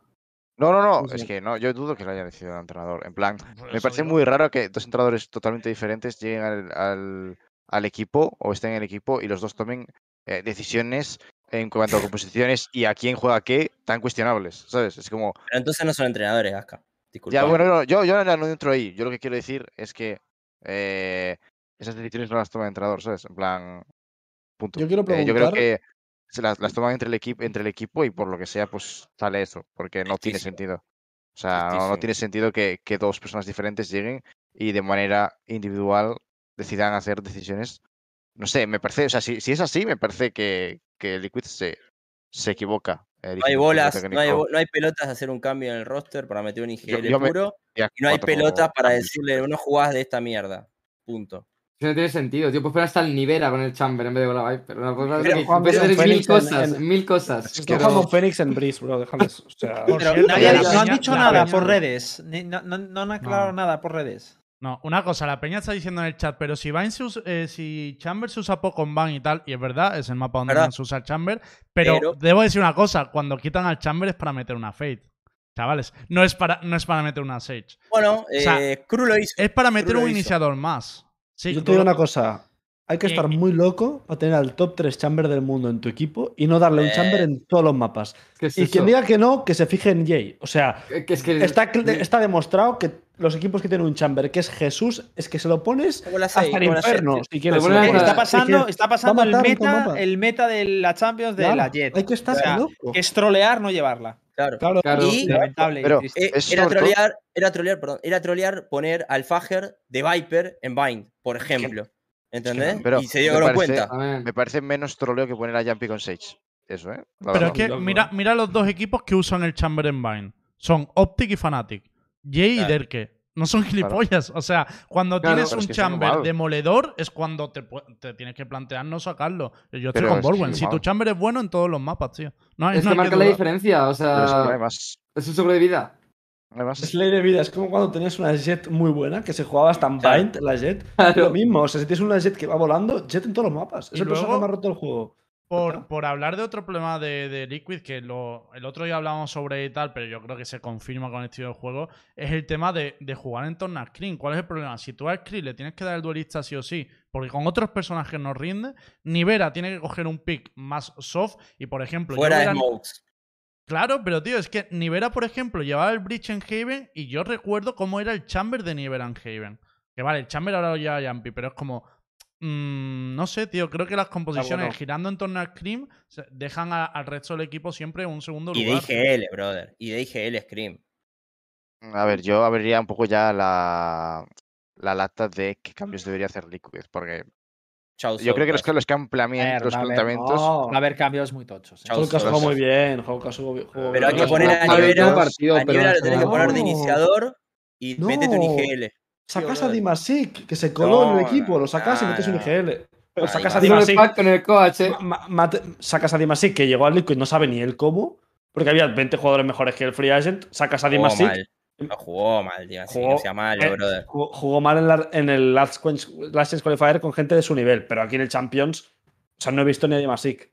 No, no, no. Sí, Es que no, yo dudo que lo haya decidido el entrenador. En plan, me parece digo. muy raro que dos entrenadores totalmente diferentes lleguen al, al- al equipo o estén en el equipo y los dos tomen eh, decisiones en cuanto a composiciones y a quién juega qué tan cuestionables, ¿sabes? Es como, Pero entonces no son entrenadores, Aska. Disculpa. ya, bueno, no, yo, yo ya no entro ahí. Yo lo que quiero decir es que eh, esas decisiones no las toma el entrenador, ¿sabes? En plan, punto. Yo quiero Eh, yo creo preguntar- que se las, las toman entre el, equipo, entre el equipo y por lo que sea, pues sale eso, porque no tiene sentido. O sea, no, tiene sentido que, que dos personas diferentes lleguen y de manera individual decidan hacer decisiones. No sé, me parece, o sea, si, si es así, me parece que, que Liquid se, se equivoca. eh, No hay bolas, no hay, no hay pelotas de hacer un cambio en el roster para meter un IGL yo me- puro. Y no hay pelotas para decirle, no jugás de esta mierda. Punto. Eso no tiene sentido, tío. Pues poner hasta el Nivera con el Chamber en vez de con la Viper. Una cosa Pero que Juan puede mil Phoenix en- cosas, en- mil cosas. Que pero- jugando Phoenix en Breeze, bro. Déjales. O sea, Pero no han dicho nada por redes. No, no- no han aclarado No. nada por redes. No, una cosa, la peña está diciendo en el chat, pero si Vine se usa- eh, si Chamber se usa poco en Van y tal, y es verdad, es el mapa donde ¿Verdad? más se usa el Chamber, pero, Pero- debo decir una cosa, cuando quitan al Chamber es para meter una Fate. Chavales, no es para, no es para meter una Sage. Bueno, O sea, eh, Cru lo hizo. Es para meter un iniciador más. Sí, yo te digo una cosa. Hay que Eh, estar eh. muy loco para tener al top 3 chamber del mundo en tu equipo y no darle un Eh. chamber en todos los mapas. Es Y quien diga que no, que se fije en Jay. O sea, Que- que es que está, está demostrado que los equipos que tienen un chamber, que es Jesús, es que se lo pones hasta el infierno. Si quieres. Está pasando, si quieres- está pasando el meta, el meta de la Champions de Claro, la Jet. Hay que estar O sea, loco. que es trolear, no llevarla. Claro. Claro. Claro. Y- Lamentable. Pero-. Eh, era trolear, era trolear, perdón, era trolear poner al Fager de Viper en Bind, por ejemplo. ¿Entendés? pero y se dieron parece- cuenta. Me parece menos troleo que poner a Jumpy con Sage. Eso, ¿eh? La Pero es que mira, mira los dos equipos que usan el Chamber en Vine. Son Optic y Fnatic. Jay y. Derke. No son gilipollas. O sea, cuando Claro, tienes un chamber demoledor es cuando te, te tienes que plantear no sacarlo. Yo estoy Pero con es Borwen. Si tu chamber es bueno en todos los mapas, tío. No hay, Es no que hay marca la diferencia, o Pero es que no hay sea, más. es un seguro de vida. No hay más. Es ley de vida, es como cuando tenías una Jet muy buena que se jugaba hasta en Claro. Bind, la Jet. Claro. Lo mismo, o sea, si tienes una Jet que va volando, Jet en todos los mapas. Es el personaje más roto del juego. Por, por hablar de otro problema de, de Liquid, que lo, el otro día hablamos sobre y tal, pero yo creo que se confirma con el estilo de juego, es el tema de, de jugar en torno a Screen. ¿Cuál es el problema? Si tú a Screen le tienes que dar el duelista sí o sí, porque con otros personajes no rinde, Nivera tiene que coger un pick más soft y, por ejemplo, Fuera de smokes. Claro, pero tío, es que Nivera, por ejemplo, llevaba el Breach en Haven y yo recuerdo cómo era el Chamber de Nivera en Haven. Que vale, el Chamber ahora lo lleva Jumpy, pero es como. Mm, no sé, tío. Creo que las composiciones bueno. girando en torno al Scream se- dejan a- al resto del equipo siempre un segundo Y de lugar. IGL, brother. Y de IGL Scream. A ver, yo abriría un poco ya la, la lata de qué cambios debería hacer Liquid, porque Chau, yo creo que los, los, los planteamientos... No. Va a haber cambios muy tochos. ¿eh? Jugó muy bien. Jugó jugó Pero hay que bien. poner a Nivera. partido, a Nivera lo tenés que poner de iniciador y No. métete un IGL. Sacas a. Dimasic, que se coló en el equipo, lo sacas y no, metes un no. IGL. Ay, sacas a Dimasic, con el coach, eh. sacas a Dimasic, que llegó al Liquid, no sabe ni él cómo, porque había 20 jugadores mejores que el Free Agent. Sacas a Jugó Dimasic, mal. No jugó mal, tío. Así Jugó- sea malo, eh, brother. jugó, mal en, la- en el Last Chance Qualifier con gente de su nivel, pero aquí en el Champions, o sea, no he visto ni a Dimasic.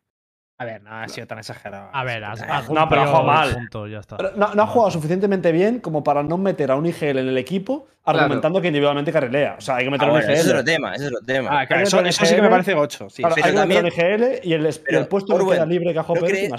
A ver, no ha sido tan exagerado. A ver, has, has No, pero jugado mal. punto, ya está. Pero No, no ha jugado suficientemente bien como para no meter a un IGL en el equipo argumentando que individualmente carrilea. O sea, hay que meter Ah, un bueno, ese es otro IGL. tema, ese es otro tema. Ah, claro, eso, sí que me IGL. parece 8. Sí, Claro, sí, hay que meter un IGL y el, y el puesto que queda libre que ha jugado ¿no crees.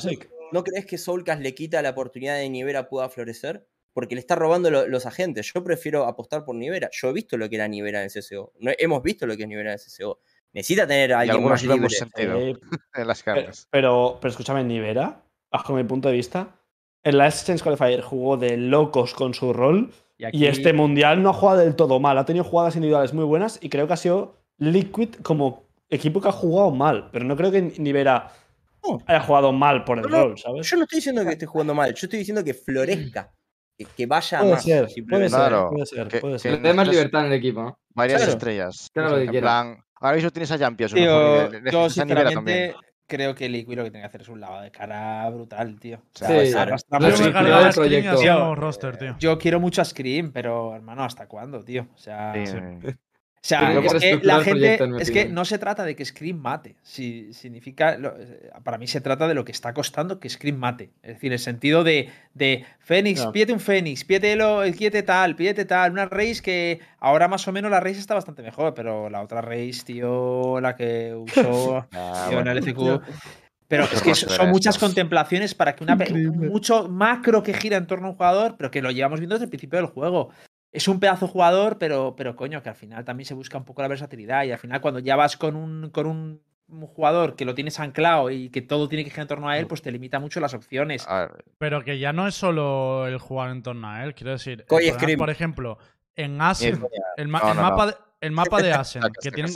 ¿No crees que Soulcast le quita la oportunidad de Nivera pueda florecer? Porque le está robando lo- los agentes. Yo prefiero apostar por Nivera. Yo he visto lo que era Nivera en el CSGO. No, hemos visto lo que es Nivera en el CSGO. Necesita tener a alguien más libre. Eh, en las pero, carnes. pero, pero escúchame, Nivera, bajo mi punto de vista, en la Exchange Qualifier jugó de locos con su rol y aquí- este mundial no ha jugado del todo mal. Ha tenido jugadas individuales muy buenas y creo que ha sido Liquid como equipo que ha jugado mal. Pero no creo que Nivera No. haya jugado mal por el No, rol, ¿sabes? Yo no estoy diciendo que esté jugando mal. Yo estoy diciendo que florezca. Que, que vaya Puede más. ser, puede ser, Claro, puede ser, que- puede que ser. Le dé más libertad en el equipo. Varias Claro. estrellas. Que que en quiera. plan, ahora mismo tienes a Champions. Tío, yo sinceramente. creo que Liquid lo que tiene que hacer es un lavado de cara brutal, tío. O sea, Sí, pues, claro. arrastra Yo roster, tío. Yo quiero mucho a Scream, pero hermano, ¿hasta cuándo, tío? O sea, o sea, es que la gente es que no se trata de que Scream mate, si significa lo- eh, para mí se trata de lo que está costando que Scream mate, es decir, el sentido de de Fénix, Ya. pídete un Fénix, pídetelo, pídete tal, pídete tal, una race que ahora más o menos la race está bastante mejor, pero la otra race, tío, la que usó Ah, tío, en el LCQ pero es que son muchas estos. contemplaciones para que una Increíble. mucho macro que gira en torno a un jugador, pero que lo llevamos viendo desde el principio del juego. Es un pedazo jugador, pero, pero coño, que al final también se busca un poco la versatilidad. Y al final, cuando ya vas con un, con un, un jugador que lo tienes anclado y que todo tiene que girar en torno a él, pues te limita mucho las opciones. A ver, Pero que ya no es solo el jugar en torno a él, quiero decir. Coy por, Scream. por ejemplo, en Asen, el, ma- No, el no, mapa, no. De, el mapa de Asen, que tienen,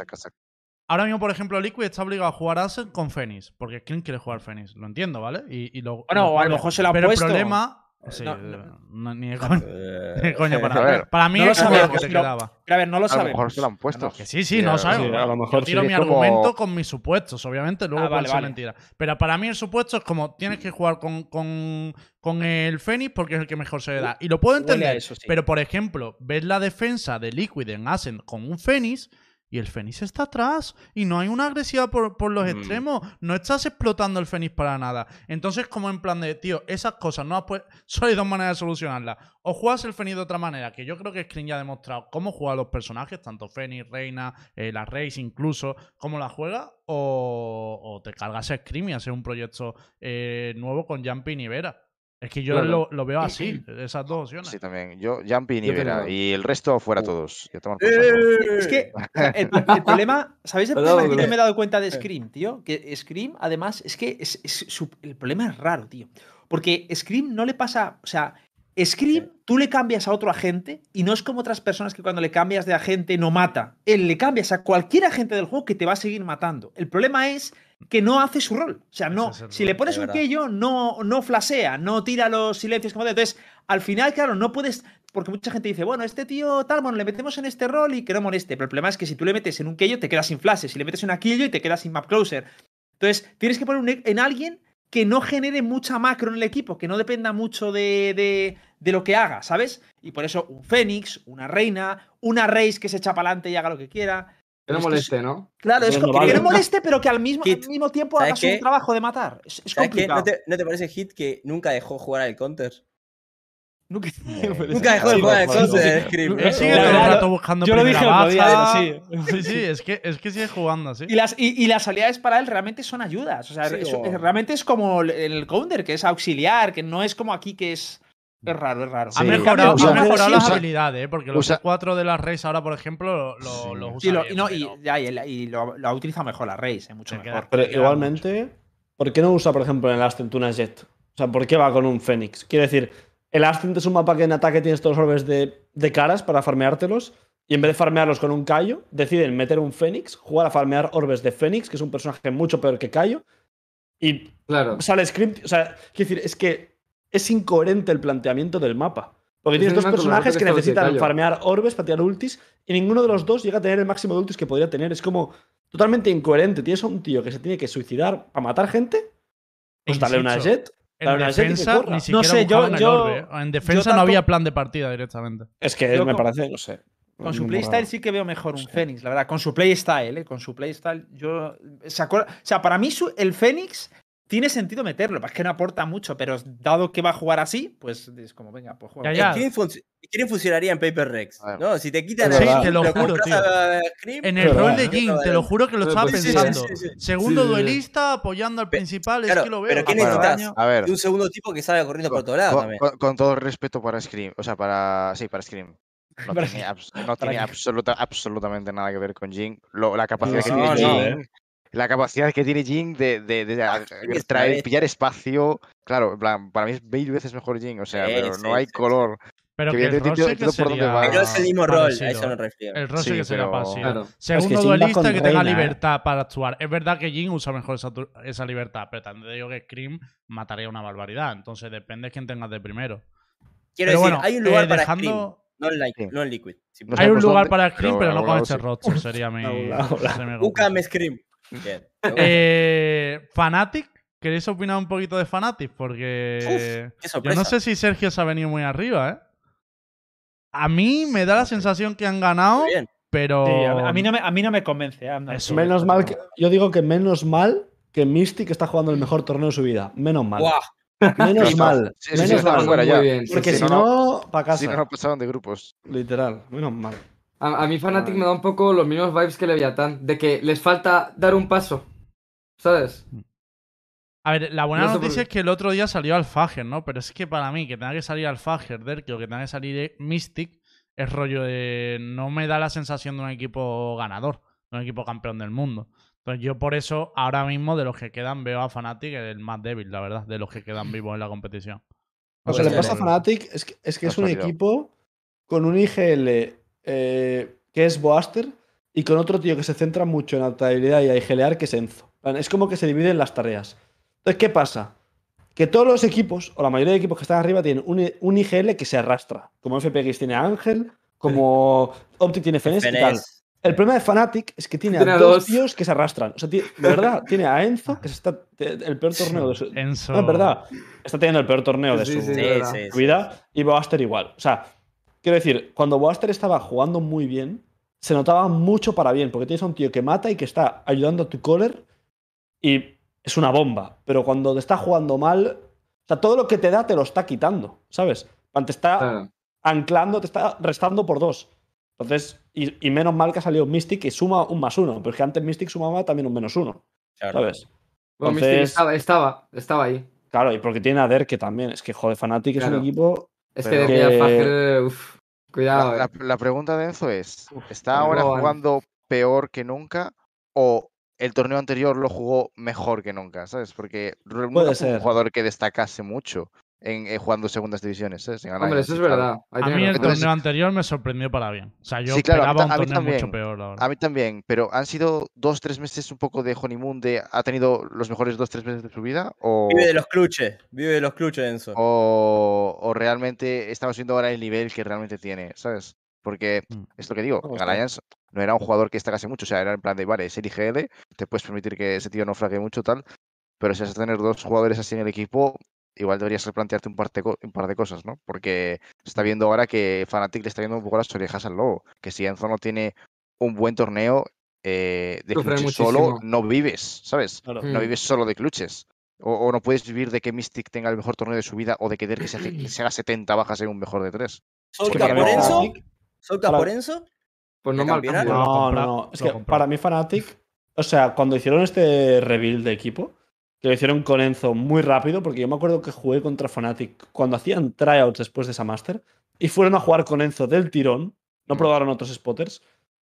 ahora mismo, por ejemplo, Liquid está obligado a jugar Asen con Fénix, porque ¿quién quiere jugar Fénix? Lo entiendo, ¿vale? Y, y lo, Bueno, lo o a lo mejor se lo han Pero puesto. el problema. Sí, No, eh, no. no, ni de coña, Eh, ni de coña para, A ver, para mí no lo sabemos, que te pero- quedaba. Pero a ver, no lo A lo sabemos. mejor se lo han puesto. Que sí, sí, no a- sabemos. sí, a lo Yo mejor tiro sí, mi como- argumento con mis supuestos, obviamente, luego Ah, vale, vale. mentiras. Pero para mí el supuesto es como tienes que jugar con, con, con el Fénix porque es el que mejor se le da. Y lo puedo entender. eso, sí. Pero, por ejemplo, ves la defensa de Liquid en Ascent con un Fénix y el Fénix está atrás y no hay una agresividad por, por los Mm. extremos. No estás explotando el Fénix para nada. Entonces, como en plan de, tío, esas cosas no las puedes... Solo hay dos maneras de solucionarlas. O juegas el Fénix de otra manera, que yo creo que Screen ya ha demostrado cómo juega a los personajes, tanto Fénix, Reina, eh, la Race incluso, cómo la juega, o, o te cargas a Scream y hacer un proyecto eh, nuevo con Jumpy y Vera. Es que yo Claro. lo, lo veo así, esas dos opciones. Sí, también. Yo, Jumpy y tengo- Y el resto fuera Uh. todos. Saco. Es que el, el problema, ¿sabéis el problema que yo me he dado cuenta de Scream, tío? Que Scream, además, es que es, es su- el problema es raro, tío. Porque Scream no le pasa, o sea, Scream tú le cambias a otro agente y no es como otras personas que cuando le cambias de agente no mata. Él le cambias a cualquier agente del juego que te va a seguir matando. El problema es que no hace su rol. O sea, no, es si le pones un quello, no, no flasea, no tira los silencios como de. Entonces, al final, claro, no puedes. Porque mucha gente dice, bueno, este tío tal, bueno, le metemos en este rol y que no moleste. Pero el problema es que si tú le metes en un quello, te quedas sin flashes. Si le metes en una quillo y te quedas sin map closer. Entonces, tienes que poner un- en alguien que no genere mucha macro en el equipo, que no dependa mucho de, de, de lo que haga, ¿sabes? Y por eso un Fénix, una Reina, una Race que se echa para adelante y haga lo que quiera. Que no moleste, ¿no? Claro, es como que no moleste, pero que al mismo, al mismo tiempo ¿sabes haga su trabajo de matar. Es, complicado. ¿No te, ¿No te parece Hit que nunca dejó jugar al counter? Nunca, Nunca dejó de jugar favor, counter, sí. Scream. Yo- todo el yo- rato buscando yo lo dije el sí. Sí, es que, es que sigue jugando así. Y las, y, y las habilidades para él realmente son ayudas. O sea, Sí, es- o- es- realmente es como el- el counter, que es auxiliar, que no es como aquí que es. Es raro, es raro. Ha Sí. mejorado, Usa- ha mejorado las usa- habilidades, ¿eh? porque los usa- cuatro de las Rays ahora, por ejemplo, lo, Sí. usa Sí, lo- bien, y, no, y, pero- ya, y, el- y lo, lo ha utilizado mejor la Race, eh, mucho mejor. Pero igualmente, ¿por qué no usa, por ejemplo, en el Ascent una Jet? O sea, ¿por qué va con un Fénix? Quiero decir, el Ascent es un mapa que en ataque tienes todos los orbes de, de caras para farmeártelos. Y en vez de farmearlos con un Cayo, deciden meter un Fénix, jugar a farmear orbes de Fénix, que es un personaje mucho peor que Cayo. Y Claro. sale Scream. O sea, quiero decir, es que es incoherente el planteamiento del mapa. Porque Es tienes dos personajes que necesitan farmear orbes para tirar ultis y ninguno de los dos llega a tener el máximo de ultis que podría tener. Es como totalmente incoherente. Tienes a un tío que se tiene que suicidar para matar gente, pues dale una jet. En defensa ni siquiera sé, yo- el yo- orbe, ¿eh? En defensa tanto- no había plan de partida directamente. Es que Yo me con- parece, no sé. Con su playstyle sí que veo mejor un Fénix, la verdad. Con su playstyle, ¿eh? Con su playstyle, yo. ¿se acuerda? O sea, para mí su- el Fénix tiene sentido meterlo. Es que no aporta mucho, pero dado que va a jugar así, pues es como, venga, pues juega. Ya, ya. Scream, func- Scream funcionaría en Paper Rex. ¿no? Si te quitan Sí, te lo juro, tío. En el rol verdad. de Jin, te lo juro que lo estaba sí, pensando. sí, sí, sí. Segundo Sí, sí, sí. duelista apoyando al principal, claro, es que lo veo. pero ¿qué necesitas? A ver, de un segundo tipo que salga corriendo por todos lados con, también. con- con todo el respeto para Scream, o sea, para. Sí, para Scream. No tiene, Scream. abs- no tiene Para- absoluta, absolutamente nada que ver con Jin. La capacidad No, que no, tiene no, Jin. Eh. La capacidad que tiene Jin de, de, de a- es traer- una pillar espacio. Claro, en plan, para mí es mil veces mejor Jin, o sea, Sí, pero sí, no hay sí, color. Pero que que el sí que dónde sería. Pero es el mismo rol, a eso me refiero. El rol sí, Sí, que sería parecido. Claro. Segundo Jin va duelista que tenga ¿eh? libertad para actuar. Es verdad que Jin usa mejor esa, libertad, pero también te digo que Scream mataría una barbaridad. Entonces depende de quién tengas de primero. Quiero pero decir, bueno, hay un lugar eh, para dejando- Scream, no en, Li- Sí. no en Liquid. Hay un lugar dónde, para Scream, pero no con este roster. Sería mi. Conclusión. Scream. Bien. Eh, Fnatic, ¿queréis opinar un poquito de Fnatic? Porque Uf, yo no sé si Sergio se ha venido muy arriba, ¿eh? A mí me da la sensación que han ganado, bien. pero. Sí, a, mí no me, a mí no me convence. Menos mal que. Yo digo que menos mal que Mystic está jugando el mejor torneo de su vida. Menos mal. Buah, Menos Sí, mal. sí, sí, sí, menos mal. fuera ya. Bien. Porque Sí, si no, no, para casa. Si no, no pasaban de grupos. Literal. Menos mal. A, a mí Fnatic me da un poco los mismos vibes que Leviatán, de que les falta dar un paso. ¿Sabes? A ver, la buena No sé por noticia es que el otro día salió Alfager, ¿no? Pero es que para mí, que tenga que salir Alfager, Derke o que tenga que salir Mystic, es rollo de. No me da la sensación de un equipo ganador, de un equipo campeón del mundo. Entonces, yo por eso, ahora mismo, de los que quedan, veo a Fnatic el más débil, la verdad, de los que quedan vivos en la competición. Lo Puede que le pasa a eh. Fnatic es que es, que es un equipo con un IGL eh, que es Boaster y con otro tío que se centra mucho en adaptabilidad y a IGLear que es Enzo. Es como que se dividen las tareas. Entonces, ¿qué pasa? Que todos los equipos, o la mayoría de equipos que están arriba, tienen un, un IGL que se arrastra. Como FPX tiene a Ángel, como Optic tiene Fenez y tal. El problema de Fnatic es que tiene, Tiene a dos tíos que se arrastran. O sea, de verdad, tiene a Enzo, que está el peor torneo de su. Enzo. No, es verdad. Está teniendo el peor torneo de Sí, su sí, Sí, verdad. sí, sí. vida y Boaster igual. O sea, quiero decir, cuando Boaster estaba jugando muy bien, se notaba mucho para bien, porque tienes a un tío que mata y que está ayudando a tu caller y es una bomba. Pero cuando te está jugando mal, o sea, todo lo que te da te lo está quitando, ¿sabes? Te está anclando, te está restando por dos. Entonces, y, y menos mal que ha salido Mystic que suma un más uno, pero es que antes Mystic sumaba también un menos uno, Claro. ¿sabes? Bueno, Mystic Entonces- estaba, estaba, estaba ahí. Claro, y porque tiene a Derke también. Es que, joder, Fnatic es un equipo. Es Pero- que de cuidado. La, eh. la- la pregunta de Enzo es: ¿está ¿cómo ahora jugando peor que nunca o el torneo anterior lo jugó mejor que nunca? ¿Sabes? Porque nunca fue un ser. jugador que destacase mucho en, eh, jugando segundas divisiones. ¿sabes? En Hombre, eso es verdad. ahí A mí el torneo anterior me sorprendió para bien. O sea, yo Sí, claro, a mí esperaba un a mí torneo mucho peor, la verdad. A mí también, pero han sido dos, tres meses un poco de honeymoon de ha tenido los mejores dos, tres meses de su vida o, Vive de los cluches. Vive de los cluches, Enzo. o, o realmente estamos viendo ahora el nivel que realmente tiene, ¿sabes? Porque Mm. es lo que digo. Alliance no era un jugador que destacase mucho, o sea, era en plan de, vale, es el IGL, te puedes permitir que ese tío no frague mucho tal, pero si vas a tener dos jugadores así en el equipo, igual deberías replantearte un par de, co- un par de cosas, ¿no? Porque se está viendo ahora que Fnatic le está viendo un poco las orejas al lobo, que si Enzo no tiene un buen torneo eh, de Sufre clutches solo, no vives, ¿sabes? Claro. Mm. No vives solo de clutches. O, o no puedes vivir de que Mystic tenga el mejor torneo de su vida o de que Derek se, se haga 70 bajas en un mejor de tres. Es que ¿Soltas para mí por Enzo? Fnatic- ¿Soltas para- por Enzo? Pues no ¿De mal No, no, no. Es que para mí Fnatic, o sea, cuando hicieron este rebuild de equipo, que lo hicieron con Enzo muy rápido, porque yo me acuerdo que jugué contra Fnatic cuando hacían tryouts después de esa Master, y fueron a jugar con Enzo del tirón, no Mm. probaron otros spotters.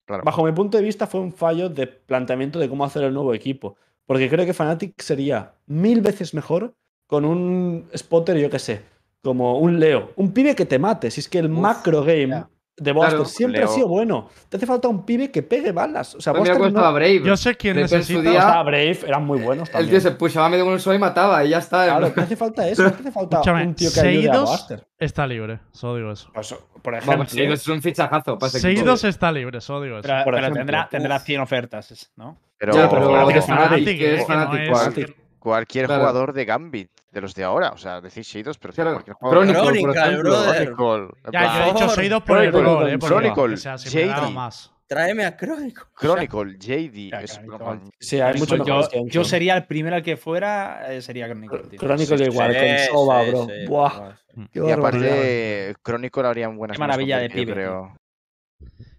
Claro. Bajo mi punto de vista fue un fallo de planteamiento de cómo hacer el nuevo equipo, porque creo que Fnatic sería mil veces mejor con un spotter, yo qué sé, como un Leo, un pibe que te mate, si es que el Uf, macro game. De Buster Claro. siempre ha Leo- sido bueno. Te hace falta un pibe que pegue balas. O sea, Pues estaba no, Brave. Yo sé quién su necesita. día- estaba Brave, eran muy buenos El también. tío se pushaba medio con el suelo y mataba y ya está. Claro, ¿qué hace falta eso? ¿Qué hace falta Escúchame, un tío que ayude a Buster? está libre, solo digo eso. Pues, por ejemplo, Vamos, sí, es un fichajazo para ese equipo. Seguidos está libre, solo digo eso. Pero, Por pero ejemplo. tendrá, tendrá 100 ofertas, ¿no? Pero, Ya, pero eh, es Fnatic. es- Fnatic. cualquier jugador de Gambit, de los de ahora, o sea, decís Shadow's, pero Claro, cualquier de Chronicle, por Chronicle. Chronicle, Ya, yo he dicho seguidos por el Chronicle, rol, eh. Chronicle, o sea, si me daba JD. más. Tráeme a Chronicle. Chronicle, JD, Ya, es Chronicle. en plan, Sí, hay mucho yo, mejores que yo sería el primero al que fuera, eh, sería Chronicle. tío. Chronicle igual, Sí, con Soba, sí, bro. Buah, qué Y aparte, Chronicle habrían buenas Qué maravilla de pibe, creo.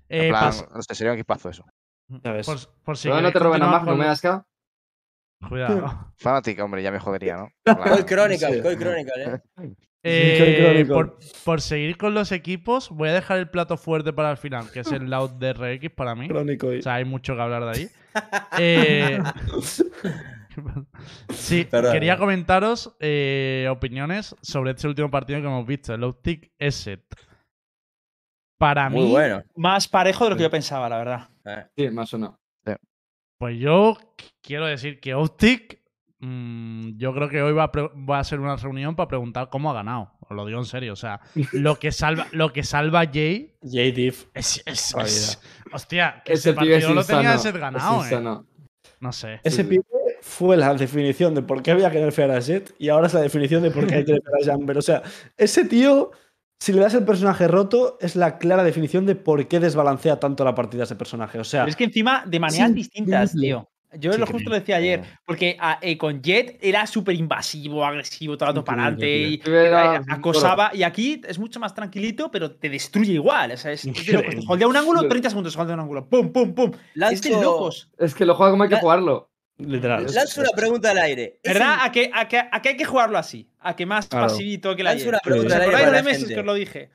Eh, En plan, pas- no sé, sería un equipazo eso. Ya ves. por, por si no queréis te roben a Magnum, con- ¿eh, Aska? Cuidado. Fanatic, hombre, ya me jodería, ¿no? Coy Chronicle, Sí. Coy Chronicle, eh. Eh, Chronicle. por, por seguir con los equipos, voy a dejar el plato fuerte para el final, que es el Loud de RX para mí. Chronicle. O sea, hay mucho que hablar de ahí. Eh, sí, Perdón. quería comentaros eh, opiniones sobre este último partido que hemos visto, el Optic Eset. Para Muy mí, bueno. Más parejo de lo que yo pensaba, la verdad. Eh. Sí, más o no. Pues yo qu- quiero decir que Optic, mm, yo creo que hoy va a, pre- va a ser una reunión para preguntar cómo ha ganado. Os lo digo en serio. O sea, lo que salva, lo que salva a Jay J-Diff. es, es- Barbaridad. es- Hostia, que Ese ese partido lo tenía insano. Eset ganado, es eh. No sé. Ese pibe fue la definición de por qué había que nerfear a Jet y ahora es la definición de por qué hay que nerfear a Jamber. O sea, ese tío, si le das el personaje roto, es la clara definición de por qué desbalancea tanto la partida ese personaje. O sea, Pero es que encima de maneras Sí, distintas, tío. Yo Sí, lo justo lo decía ayer, porque a- eh, con Jet era súper invasivo, agresivo, todo el rato para adelante y tío. Era eh, acosaba. Y aquí es mucho más tranquilito, pero te destruye igual. O sea, es, es holdea un ángulo, Sí. 30 segundos, holdea un ángulo. ¡Pum, pum, pum! Es de Lanzo, locos. Es que lo juega como hay que La- jugarlo. Literal. es- lanzo una pregunta al aire. ¿Es ¿Verdad? el- ¿A qué, a, qué, ¿A qué hay que jugarlo así? ¿A que más Claro. pasivito que la Lanzo una pregunta ¿Os al aire de la meses gente. que os lo dije?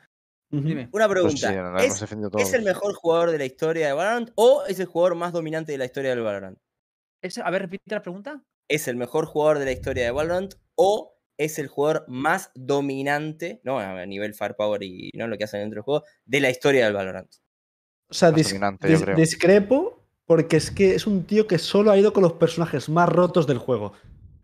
Dime. Una pues pregunta. sí, ¿Es. ¿Es el mejor jugador de la historia de Valorant o es el jugador más dominante de la historia del Valorant? A ver, repite la pregunta. ¿Es el mejor jugador de la historia de Valorant o es el jugador más dominante, no a nivel firepower y no lo que hacen dentro del juego, de la historia del Valorant? O sea, Más dis- dominante, yo dis- creo. discrepo porque es que es un tío que solo ha ido con los personajes más rotos del juego.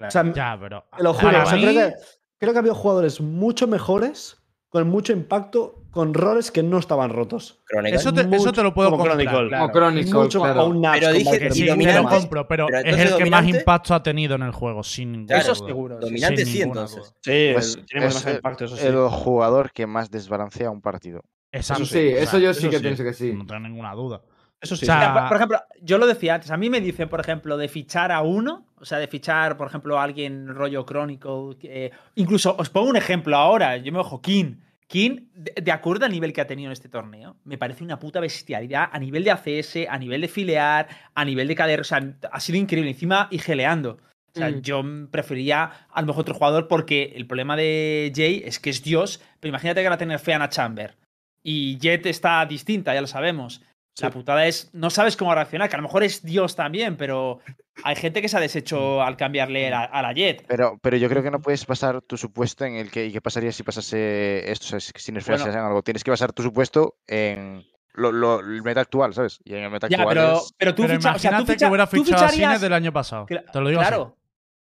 O sea, Ya, pero. Te lo juro, para o sea, mí- creo, que, creo que ha habido jugadores mucho mejores, con mucho impacto, con roles que no estaban rotos. Chronicle. Eso te, eso Mucho- te lo puedo como comprar. Chronicle. Claro. Chronicle, mucho claro. Pero dije sí, te lo compro, pero, Pero es el que más impacto ha tenido en el juego, sin ninguna Claro, Eso seguro. Dominante Sin sí, entonces. duda. Sí, Pues tiene es más impacto, eso sí. el jugador que más desbalancea un partido. Exacto. Eso sí, eso yo sí que pienso que sí. No tengo ninguna duda. Eso sí. O sea, por, por ejemplo, yo lo decía antes, a mí me dicen, por ejemplo, de fichar a uno, o sea, de fichar, por ejemplo, a alguien rollo Chronicle, eh, incluso os pongo un ejemplo ahora, yo me ojo, King. King, de, de acuerdo al nivel que ha tenido en este torneo, me parece una puta bestialidad a nivel de ACS, a nivel de filear, a nivel de KDR, o sea, ha sido increíble, encima y geleando. O sea, Mm. yo prefería a lo mejor otro jugador porque el problema de Jay es que es Dios, pero imagínate que ahora tener Fean a Chamber. Y Jet está distinta, ya lo sabemos. La putada es, no sabes cómo reaccionar, que a lo mejor es Dios también, pero hay gente que se ha deshecho al cambiarle a, a la Jet. Pero, pero yo creo que no puedes basar tu supuesto en el que. ¿Y qué pasaría si pasase esto? O sea, si nerfease Bueno. en algo. Tienes que basar tu supuesto en lo, lo- el meta actual, ¿sabes? Y en el meta Ya, actual pero, es- pero tú, Pero ficha- o sea, tú imagínate ficha- que hubiera tú fichado a Cine del año pasado. Te lo digo así.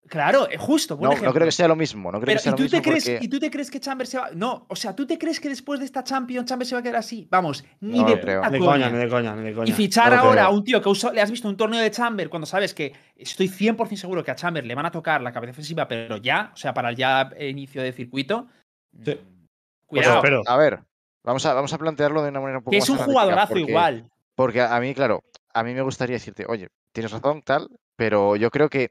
Claro, claro, eh, justo. buen No, no creo que sea lo mismo. No creo Pero, que sea ¿y, lo tú mismo te crees, porque- ¿Y tú te crees que Chamber se va.? No, o sea, ¿tú te crees que después de esta Champions Chamber se va a quedar así? Vamos, ni No de lo creo. puta Ni de coña. ni de coña, ni de coña. Y fichar No lo ahora a un tío que usó- le has visto un torneo de Chamber cuando sabes que estoy 100% seguro que a Chamber le van a tocar la cabeza ofensiva, pero ya, o sea, para el ya inicio de circuito. Sí. mm, Cuidado. Pero- A ver, vamos a, vamos a plantearlo de una manera un poco que es más un jugadorazo porque- igual. Porque a mí, claro, a mí me gustaría decirte, oye, tienes razón, tal, pero yo creo que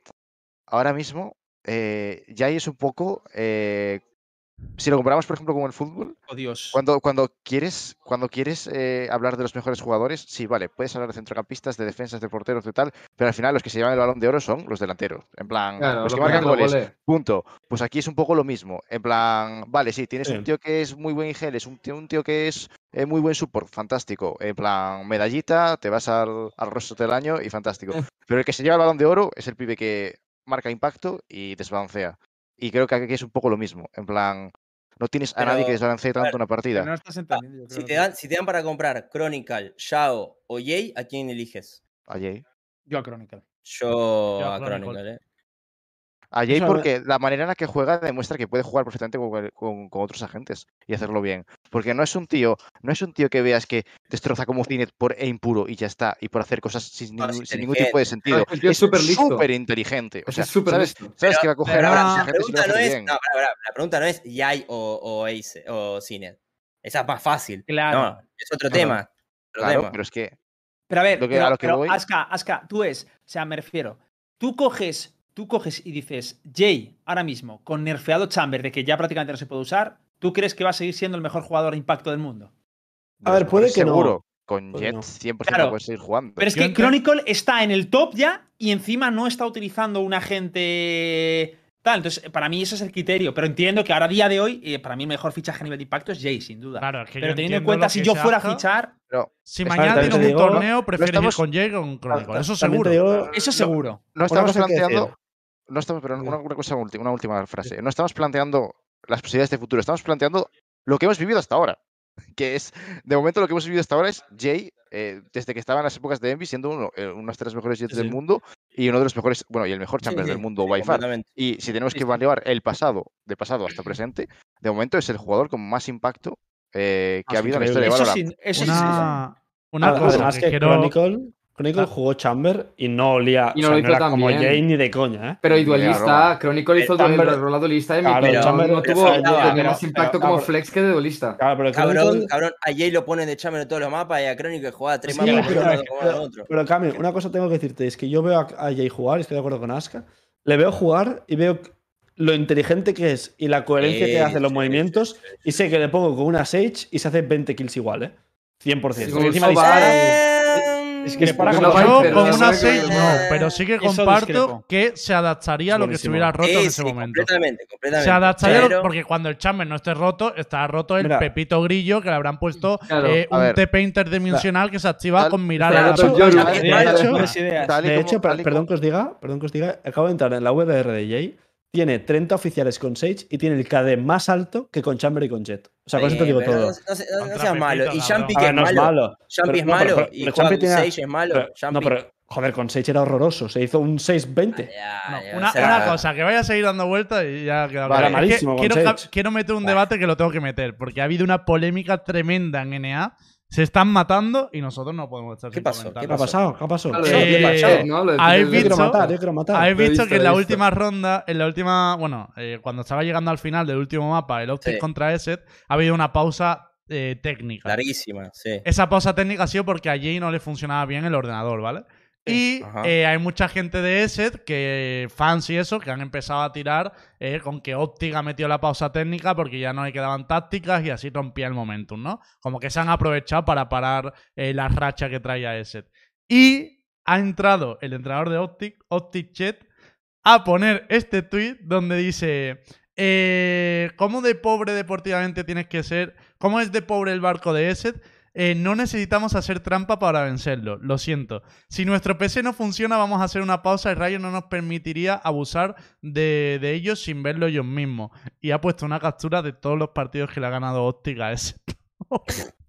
ahora mismo eh, ya es un poco. eh, si lo comparamos, por ejemplo, con el fútbol, Oh, Dios. cuando, cuando quieres, cuando quieres eh, hablar de los mejores jugadores, sí, vale, puedes hablar de centrocampistas, de defensas, de porteros, de tal, pero al final los que se llevan el balón de oro son los delanteros. En plan, Claro, los lo que marcan goles. goles. Punto. Pues aquí es un poco lo mismo. En plan, vale, sí, tienes Sí. un tío que es muy buen IGL, es un tío, un tío que es eh, muy buen support, fantástico. En plan, medallita, te vas al, al rostro del año y fantástico. Pero el que se lleva el balón de oro es el pibe que marca impacto y desbalancea. Y creo que aquí es un poco lo mismo. En plan, No tienes a Pero, nadie que desbalancee tanto ver, una partida. no estás entendiendo. yo Si te, dan, si te dan para comprar Chronicle, Shao o Jay, ¿a quién eliges? A Jay. Yo a Chronicle. Yo, Yo a a Chronicle. Chronicle, ¿eh? A Jay porque la manera en la que juega demuestra que puede jugar perfectamente con, cual- con- con otros agentes y hacerlo bien. Porque no es un tío, no es un tío que veas que destroza como Cinet por e impuro y ya está, y por hacer cosas sin, No, ningún, sin ningún tipo de sentido. No, el tío es súper listo. súper inteligente. O sea, es súper ¿sabes, listo. sabes Pero- que va a coger pero a la- pregunta a no es, bien. no, pará, pará, la pregunta no es Yai o, o Ace o Cinet. Esa es más fácil. Claro. No, es otro Claro. tema. otro Claro, tema. pero es que Pero a ver, Lo que- pero, a lo que pero, voy- Aska, Aska, tú es, o sea, me refiero, tú coges, tú coges y dices, Jay, ahora mismo, con nerfeado Chamber, de que ya prácticamente no se puede usar, ¿tú crees que va a seguir siendo el mejor jugador de impacto del mundo? A ver, puede que no. seguro. Con Puede Jet no. 100% Claro. puedes seguir jugando. Pero es que Chronicle está en el top ya y encima no está utilizando un agente tal. Entonces, para mí ese es el criterio. Pero entiendo que ahora, a día de hoy, eh, para mí el mejor fichaje a nivel de impacto es Jay, sin duda. Claro, es que Pero teniendo en cuenta, si yo fuera a fichar, Pero Si mañana tienes un digo, torneo, prefieres ir estamos- con Jay o con Chronicle. Eso seguro. digo- eso seguro. no estamos planteando. No estamos, pero una, una cosa última, una última frase. No estamos planteando las posibilidades de futuro, estamos planteando lo que hemos vivido hasta ahora. Que es, de momento, lo que hemos vivido hasta ahora es Jay, eh, desde que estaba en las épocas de Envy, siendo uno, eh, uno de los tres mejores jets Sí, del mundo y uno de los mejores, bueno, y el mejor champion sí, del mundo sí, by far. Y si tenemos que evaluar el pasado, de pasado hasta presente, de momento es el jugador con más impacto eh, que ha habido en la historia de Eso Valorant. Una, una Además, cosa además que, que quiero. Chronicle, Chronicle Ah. jugó Chamber y no olía. Y no o lo sea, era tan como bien. Jay ni de coña, ¿eh? Pero y duelista. Chronicle hizo el, Eh, Chamber- el rol duelista y Claro, pero Chamber- no tuvo tenía pero- más impacto pero- como flex que de duelista. Claro, pero Cabrón, Chronicle- cabrón, a Jay lo ponen de Chamber en todos los mapas y a Chronicle juega tres Sí, mapas pero, pero, otro. pero, Cami, una cosa tengo que decirte, es que yo veo a, a Jay jugar, y estoy de acuerdo con Aska, le veo jugar y veo lo inteligente que es y la coherencia que hace en los sí, movimientos sí, sí, y sé que le pongo con una Sage y se hace 20 kills igual, ¿eh? 100%. Con un es que no Viper, con 6 pero- no, pero sí que comparto que se adaptaría a lo que estuviera roto en ese momento. completamente, completamente. Se adaptaría Pero- porque cuando el chamber no esté roto, estará roto el Mira. pepito grillo que le habrán puesto eh, un ver. TP interdimensional que se activa con mirar a pero la yo- de hecho- perdón que os diga, perdón que os diga, acabo de entrar en la VDR de Jay, tiene 30 oficiales con Sage y tiene el KD más alto que con Chamber y con Jet. O sea, con eso te digo todo. No, no seas malo. Y A que ver, es no es malo. Pero- es malo y Sage es malo. No, pero joder, con Sage era horroroso. Se hizo un 6-20. Ya, No, ya, una, o sea, una cosa, que vaya a seguir dando vueltas y ya queda Vale, claro. Es que malísimo con quiero, Sage. quiero meter un debate que lo tengo que meter, porque ha habido una polémica tremenda en NA. Se están matando y nosotros no podemos estar ¿Qué sin pasó? ¿Qué ha pasado? ¿Qué ha pasado? Claro, Eh, lo de- eh, ¿no? Lo de- ¿habéis lo Yo de- quiero visto- matar, yo quiero matar. Habéis visto visto, que en la visto. última ronda, en la última, bueno, eh, cuando estaba llegando al final del último mapa, el Optic Sí. contra Eset, ha habido una pausa eh, técnica. Larguísima, sí. Esa pausa técnica ha sido porque a Jay no le funcionaba bien el ordenador, ¿vale? Y eh, hay mucha gente de Eset, que fans y eso, que han empezado a tirar eh, con que Optic ha metido la pausa técnica porque ya no le quedaban tácticas y así rompía el momentum, ¿no? Como que se han aprovechado para parar eh, la racha que traía Eset. Y ha entrado el entrenador de Optic, Optic Chet, a poner este tweet donde dice: ¿Cómo de pobre deportivamente tienes que ser? ¿Cómo es de pobre el barco de Eset? Eh, no necesitamos hacer trampa para vencerlo, lo siento. Si nuestro PC no funciona, vamos a hacer una pausa y Rayo no nos permitiría abusar de, de ellos sin verlo ellos mismos. Y ha puesto una captura de todos los partidos que le ha ganado Optic a ese.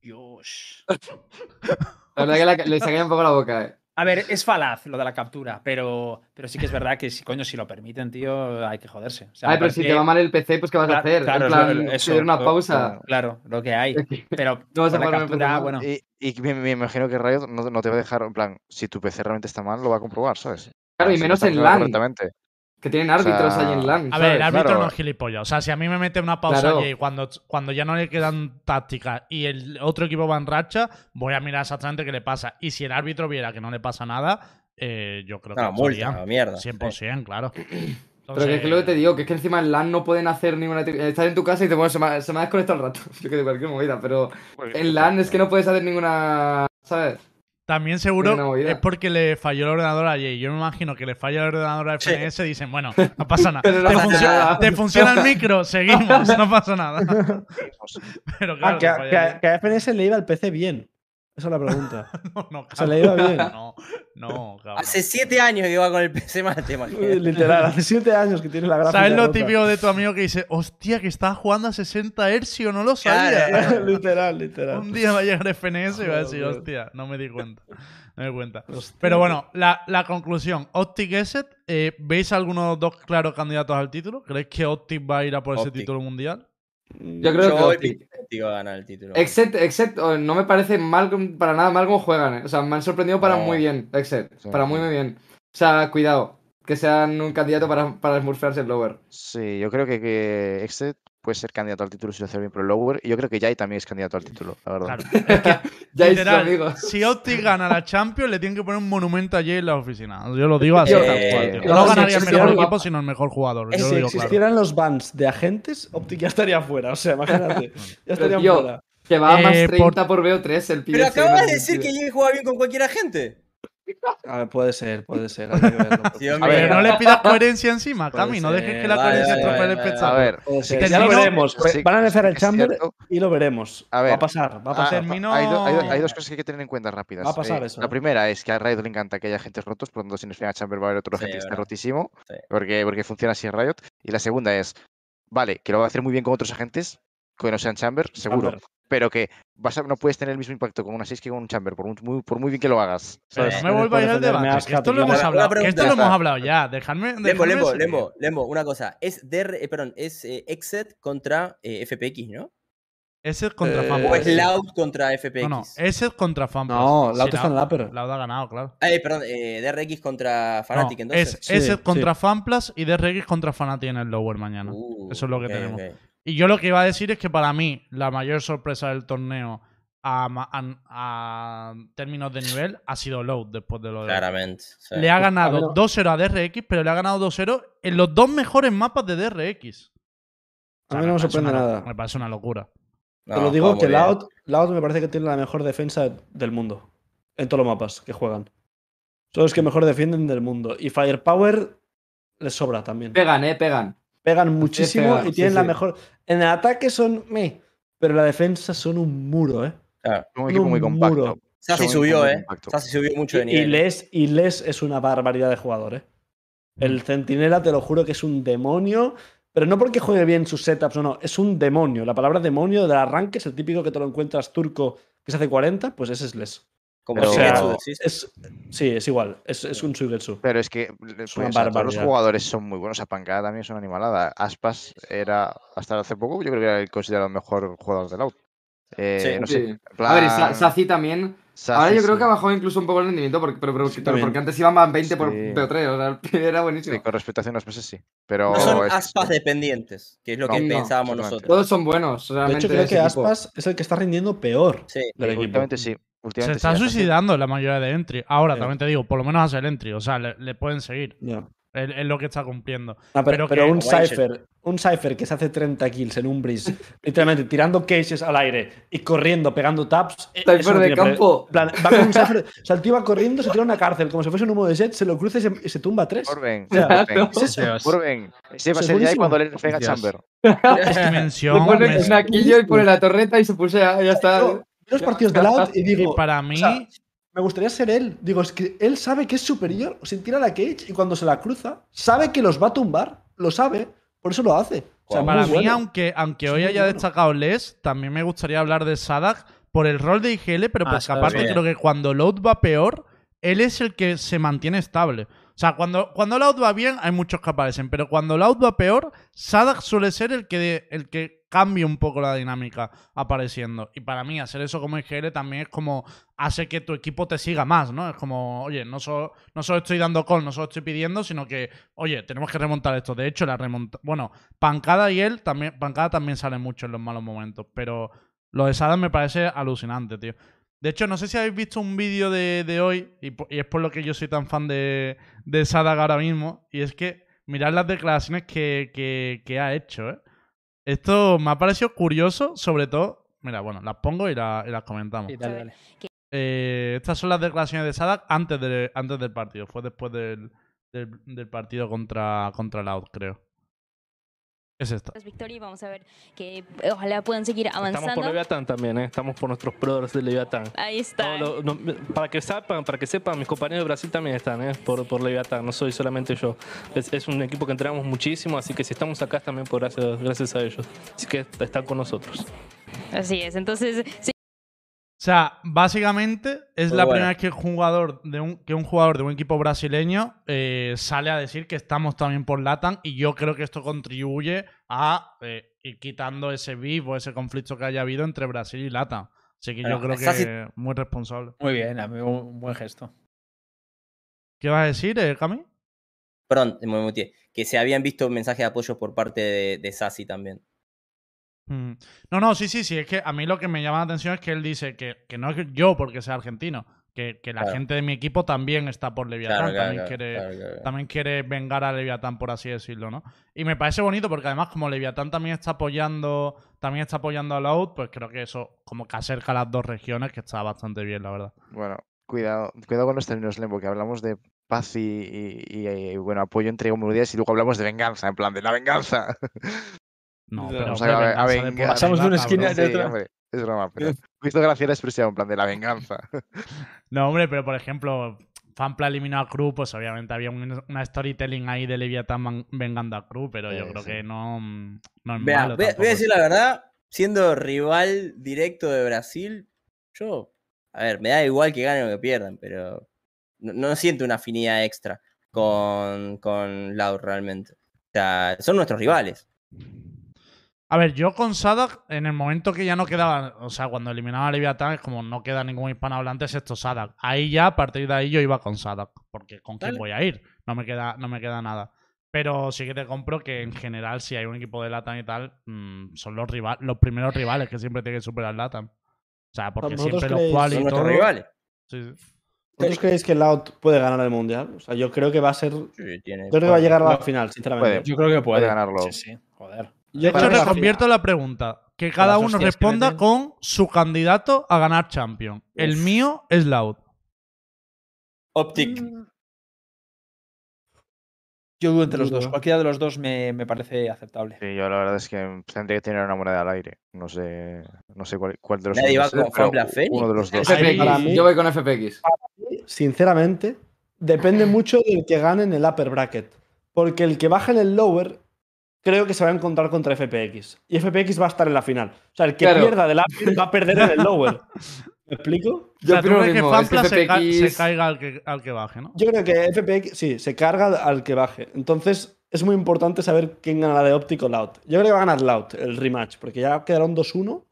Dios. La verdad que le saqué un poco la boca, eh. A ver, es falaz lo de la captura, pero, pero sí que es verdad que si coño, si lo permiten, tío, hay que joderse. O sea, Ay, pero si parece- te va mal el PC, pues ¿qué vas a Claro, hacer? claro, en plan, eso, una pausa. Claro, lo que hay. Pero No vas a la captura, bueno. Y, y me, me imagino que Riot no, no te va a dejar, en plan, si tu PC realmente está mal, lo va a comprobar, ¿sabes? Claro, y menos en LAN. Que tienen árbitros sea, ahí en LAN. A ver, el árbitro Claro. no es gilipollas. O sea, si a mí me mete una pausa Claro. allí cuando, cuando ya no le quedan tácticas y el otro equipo va en racha, voy a mirar exactamente qué le pasa. Y si el árbitro viera que no le pasa nada, eh, yo creo que No, lo multa, no, mierda. 100%, claro. Pero que es que lo que te digo, que es que encima en LAN no pueden hacer ninguna. Estás en tu casa y te bueno, se me, ha- se me ha desconectado el rato. Yo que de cualquier movida, pero en LAN es que no puedes hacer ninguna. ¿Sabes? También seguro es porque le falló el ordenador a Jay. Yo me imagino que le falla el ordenador a Sí. FNS y dicen, bueno, no pasa nada. Pero no ¿Te, pasa funciona, nada. te funciona el micro? Seguimos, no pasa nada. Pero claro, Ah, que, le a- falla que, que a FNS le iba el PC bien. Esa es la pregunta. No, no, Se le iba cabrón. bien. No, no, cabrón. Hace siete años que va con el PC imagínate. Literal, hace siete años que tiene la gráfica. ¿Sabes lo rota. típico de tu amigo que dice, hostia, que estás jugando a 60 Hz, no lo sabía? Claro. literal, literal. Un día va a llegar FNS y va a decir, hostia, no me di cuenta. No me di cuenta. Hostia. Pero bueno, la, la conclusión. Optic Asset, eh, ¿veis algunos dos claros candidatos al título? ¿Creéis que Optic va a ir a por ese título mundial? Yo creo Yo que va a ganar el título. Except, except, oh, no me parece mal para nada mal cómo juegan. eh. O sea, me han sorprendido para No. muy bien. Except, Sí. para muy muy bien. O sea, cuidado. Que sean un candidato para, para smurfearse el lower. Sí, yo creo que, que Exet puede ser candidato al título si lo hace bien, pero Lower. Y yo creo que Jai también es candidato al título, la verdad. Claro. Ya es Literal, amigo. si Optic gana la Champions, le tienen que poner un monumento allí en la oficina. Yo lo digo así. Yo- tal cual, eh, tío. no si ganaría el mejor equipo, sino el mejor jugador. Yo Si lo digo claro. existieran los bans de agentes, Optic ya estaría fuera. O sea, imagínate. Ya estarían tío, fuera. Que va a más Eh, 30 por BO3 el pibe. Pero ese, acabas no de decir que Jay juega bien con cualquier agente. A ver, puede ser, puede ser. hay que verlo. Sí, A ver, no le pidas coherencia encima, Cami. No dejes que la Vale, coherencia vale, el espectáculo. A ver, Ya lo veremos. sí, Van a que el Chamber y lo veremos. A ver, va a pasar, va a Ah, pasar. terminó- hay, do- hay do- hay dos cosas que hay que tener en cuenta rápidas. Va a pasar Eh, eso, La ¿eh? primera es que a Riot le encanta que haya agentes rotos, por lo tanto, si nos viene a Chamber va a haber otro Sí, agente que verdad. rotísimo, Sí. porque, porque funciona así en Riot. Y la segunda es, vale, que lo va a hacer muy bien con otros agentes, que no sean Chamber, seguro, Chamber. pero que vas a- no puedes tener el mismo impacto con una 6 que con un Chamber, por, un- muy, por muy bien que lo hagas. ¿sabes? no me al defenderme debate. a Que esto lo Scott, hemos una hablado. Que esto lo hemos hablado ya. Dejadme. Lembo, dejadme Lembo. Lembo, Lembo, una cosa. Es DR, eh, perdón, es eh, Exet contra eh, FPX, ¿no? Ese es contra Eh. O es sí. Loud contra FPX. No, no. Ese es contra Fanboy. No, Loud está en. Loud ha ganado, claro. Eh, perdón, eh, DRX contra No, Fnatic, entonces. es Sí, ese sí. contra FanPlus y DRX contra Fnatic en el lower mañana. Uh, Eso es lo que tenemos. Y yo lo que iba a decir es que para mí la mayor sorpresa del torneo a, ma- a- a términos de nivel ha sido Loud después de lo de. Claramente. sí. Le ha ganado ver, 2-0 a DRX, pero le ha ganado 2-0 en los dos mejores mapas de DRX. O sea, A mí no me sorprende una nada. Me parece una locura. No, Te lo digo que. Loud, Loud me parece que tiene la mejor defensa del mundo. En todos los mapas que juegan. Son los que mejor defienden del mundo. Y Firepower les sobra también. Pegan, eh, pegan. Pegan muchísimo pegan, y sí, tienen la sí. mejor. En el ataque son meh, pero en la defensa son un muro, ¿eh? Claro. Un equipo muy un compacto. muro. Equipo subió, eh. Sasi subió mucho Y, de y nivel. Les, y Les es una barbaridad de jugador, ¿eh? El Centinela, te lo juro que es un demonio. Pero no porque juegue bien sus setups, no, no. Es un demonio. La palabra demonio del arranque es el típico que te lo encuentras turco que se hace 40, pues ese es Les. Como Pero- Shigetsu, O decís. Es, sí, es igual. Es, es un Suigetsu. Pero es que pues, o sea, todos los jugadores son muy buenos. A Pancada también es una animalada. Aspas era, hasta hace poco, yo creo que era el considerado mejor jugador del out. Eh, Sí. no Sí. sé. A ver, y Sa- plan, Sazi también. Ahora yo creo sí. que ha bajado incluso un poco el rendimiento, porque, pero, pero- Sí, pero también. porque antes iban a 20 por Sí. PO3, o sea, era buenísimo. Sí, con respecto a hace unos meses sí. Pero No son es- aspas dependientes, que es lo No, que no, pensábamos nosotros. Todos son buenos, De realmente. hecho, creo que equipo. Aspas es el que está rindiendo peor Sí. del equipo. sí. Se está sí, suicidando la mayoría de entry. Ahora, Sí. también te digo, por lo menos hace el entry. O sea, le, le pueden seguir. Ya. Es, es lo que está cumpliendo. Ah, Pero pero, pero que- un Cypher, un Cypher que se hace 30 kills en un breeze, literalmente tirando cases al aire y corriendo, pegando taps. eh, Cypher no de campo. plan, va con un Cypher, o sea, el tío va corriendo, se tira a una cárcel, como si fuese un humo de jet, se lo cruza y se, y se tumba a tres. Orben, Ya. Orben, ¿Qué es eso? Orben. Ese va a ser ya cuando le Dios. Chamber. Es dimensión. Le pone un naquillo y pone la torreta y se puso ya, ya está. Yo, los partidos de Loud y y digo, para mí, o sea, me gustaría ser él. Digo, es que él sabe que es superior. O sea, tira la cage y cuando se la cruza, sabe que los va a tumbar. Lo sabe. Por eso lo hace. O sea, para mí bueno. aunque, aunque hoy haya bueno. destacado Les, también me gustaría hablar de Sadak por el rol de IGL, pero Ah, porque aparte bien. creo que cuando Load va peor, él es el que se mantiene estable. O sea, cuando, cuando Loud va bien, hay muchos que aparecen, pero cuando Loud va peor, Sadak suele ser el que, el que cambia un poco la dinámica apareciendo. Y para mí, hacer eso como IGL también es como hace que tu equipo te siga más, ¿no? Es como, oye, no solo, no solo estoy dando call, no solo estoy pidiendo, sino que, oye, tenemos que remontar esto. De hecho, la remonta. Bueno, Pancada y él también. Pancada también sale mucho en los malos momentos. Pero lo de Sadak me parece alucinante, tío. De hecho, no sé si habéis visto un vídeo de, de hoy, y, es por lo que yo soy tan fan de, de Sadak ahora mismo, y es que mirad las declaraciones que, que, que ha hecho, ¿eh? Esto me ha parecido curioso, sobre todo. Mira, bueno, las pongo y, la- y las comentamos. Sí, dale, dale. Eh, estas son las declaraciones de Sadak antes, de, antes del partido. Fue después del, del, del partido contra, contra Loud, creo. Es esta. victoria y vamos a ver que eh, ojalá puedan seguir Estamos por avanzando. Leviatán también, ¿eh? estamos por nuestros brothers de Leviatán. Ahí está. No, para que sepan, para que sepan, mis compañeros de Brasil también están, ¿eh? por, por Leviatán, no soy solamente yo. Es, es un equipo que entrenamos muchísimo, así que si estamos acá es también por gracias, gracias a ellos. Así que están con nosotros. Así es. Entonces, sí, O sea, básicamente es Muy la bueno. primera vez que, el jugador de un, que un jugador de un equipo brasileño eh, sale a decir que estamos también por Latam y yo creo que esto contribuye a eh, ir quitando ese beef o ese conflicto que haya habido entre Brasil y Latam. Así que yo creo que si- muy responsable. Muy bien, amigo, un buen gesto. ¿Qué vas a decir, eh, Cami? Perdón, me muteé. Que se habían visto mensajes de apoyo por parte de, de Sassy también. Mm. No, no, sí, sí, sí. Es que a mí lo que me llama la atención es que él dice que, que no es yo porque sea argentino, que, que la Claro. gente de mi equipo también está por Leviatán. Claro, también claro, quiere, claro, claro. también quiere vengar a Leviatán, por así decirlo, ¿no? Y me parece bonito porque además como Leviatán también está apoyando, también está apoyando a Loud, pues creo que eso como que acerca a las dos regiones, que está bastante bien, la verdad. Bueno, cuidado, cuidado con los términos, Lembo, que hablamos de paz y, y- y, eh, bueno, apoyo entre comunidades y luego hablamos de venganza, en plan de la venganza. No, pero hombre, a- a venganza Pasamos de una esquina de Sí, otra. hombre, es broma, pero me hizo gracia la expresión, en plan de la venganza. No, hombre, pero por ejemplo, Fampla eliminó a Crew, pues obviamente había un- una storytelling ahí de Leviatán man- vengando a Crew, pero yo Sí, creo sí. que no, mm, no es Vea, malo voy, a- voy a decir la verdad, siendo rival directo de Brasil, yo, a ver, me da igual que ganen o que pierdan, pero no, no siento una afinidad extra con, con Lau realmente. O sea, son nuestros rivales. A ver, yo con Sadak, en el momento que ya no quedaba, o sea, cuando eliminaba a Leviatán, es como no queda ningún hispanohablante excepto Sadak. Ahí ya, a partir de ahí, yo iba con Sadak, porque ¿con quién voy a ir? No me queda, no me queda nada. Pero sí que te compro que en general, si hay un equipo de Latam y tal, mm, son los, rival, los primeros rivales que siempre tienen que superar Latam. O sea, porque ¿Vosotros siempre los creéis- cual Son y todo. rivales. Sí, sí. ¿Vosotros creéis que Loud puede ganar el mundial? O sea, yo creo que va a ser. Yo Sí, tiene- creo que va a llegar a la final, sinceramente. Puede. Yo creo que puede. Puede ganarlo. Sí, sí, joder. Yo De hecho, reconvierto la pregunta. Que cada las uno que responda con su candidato a ganar Champion. El Uf. mío es Loud. Optic. Yo dudo entre los dos. Cualquiera de los dos me, me parece aceptable. Sí, yo la verdad es que tendría que tener una moneda al aire. No sé, no sé cuál, cuál de los Nadie dos va con. Uno de los dos. FPX, mí- yo voy con FPX. Sinceramente, depende mucho del que gane en el upper bracket. Porque el que baje en el lower, creo que se va a encontrar contra FPX. Y FPX va a estar en la final. O sea, el que Claro. pierda del upper va a perder en el lower. ¿Me explico? O Yo tú crees que se, ca- FPX se caiga al que, al que baje, ¿no? Yo creo que FPX, sí, se carga al que baje. Entonces, es muy importante saber quién gana la de Optic o Loud. Yo creo que va a ganar Loud el rematch, porque ya quedaron 2-1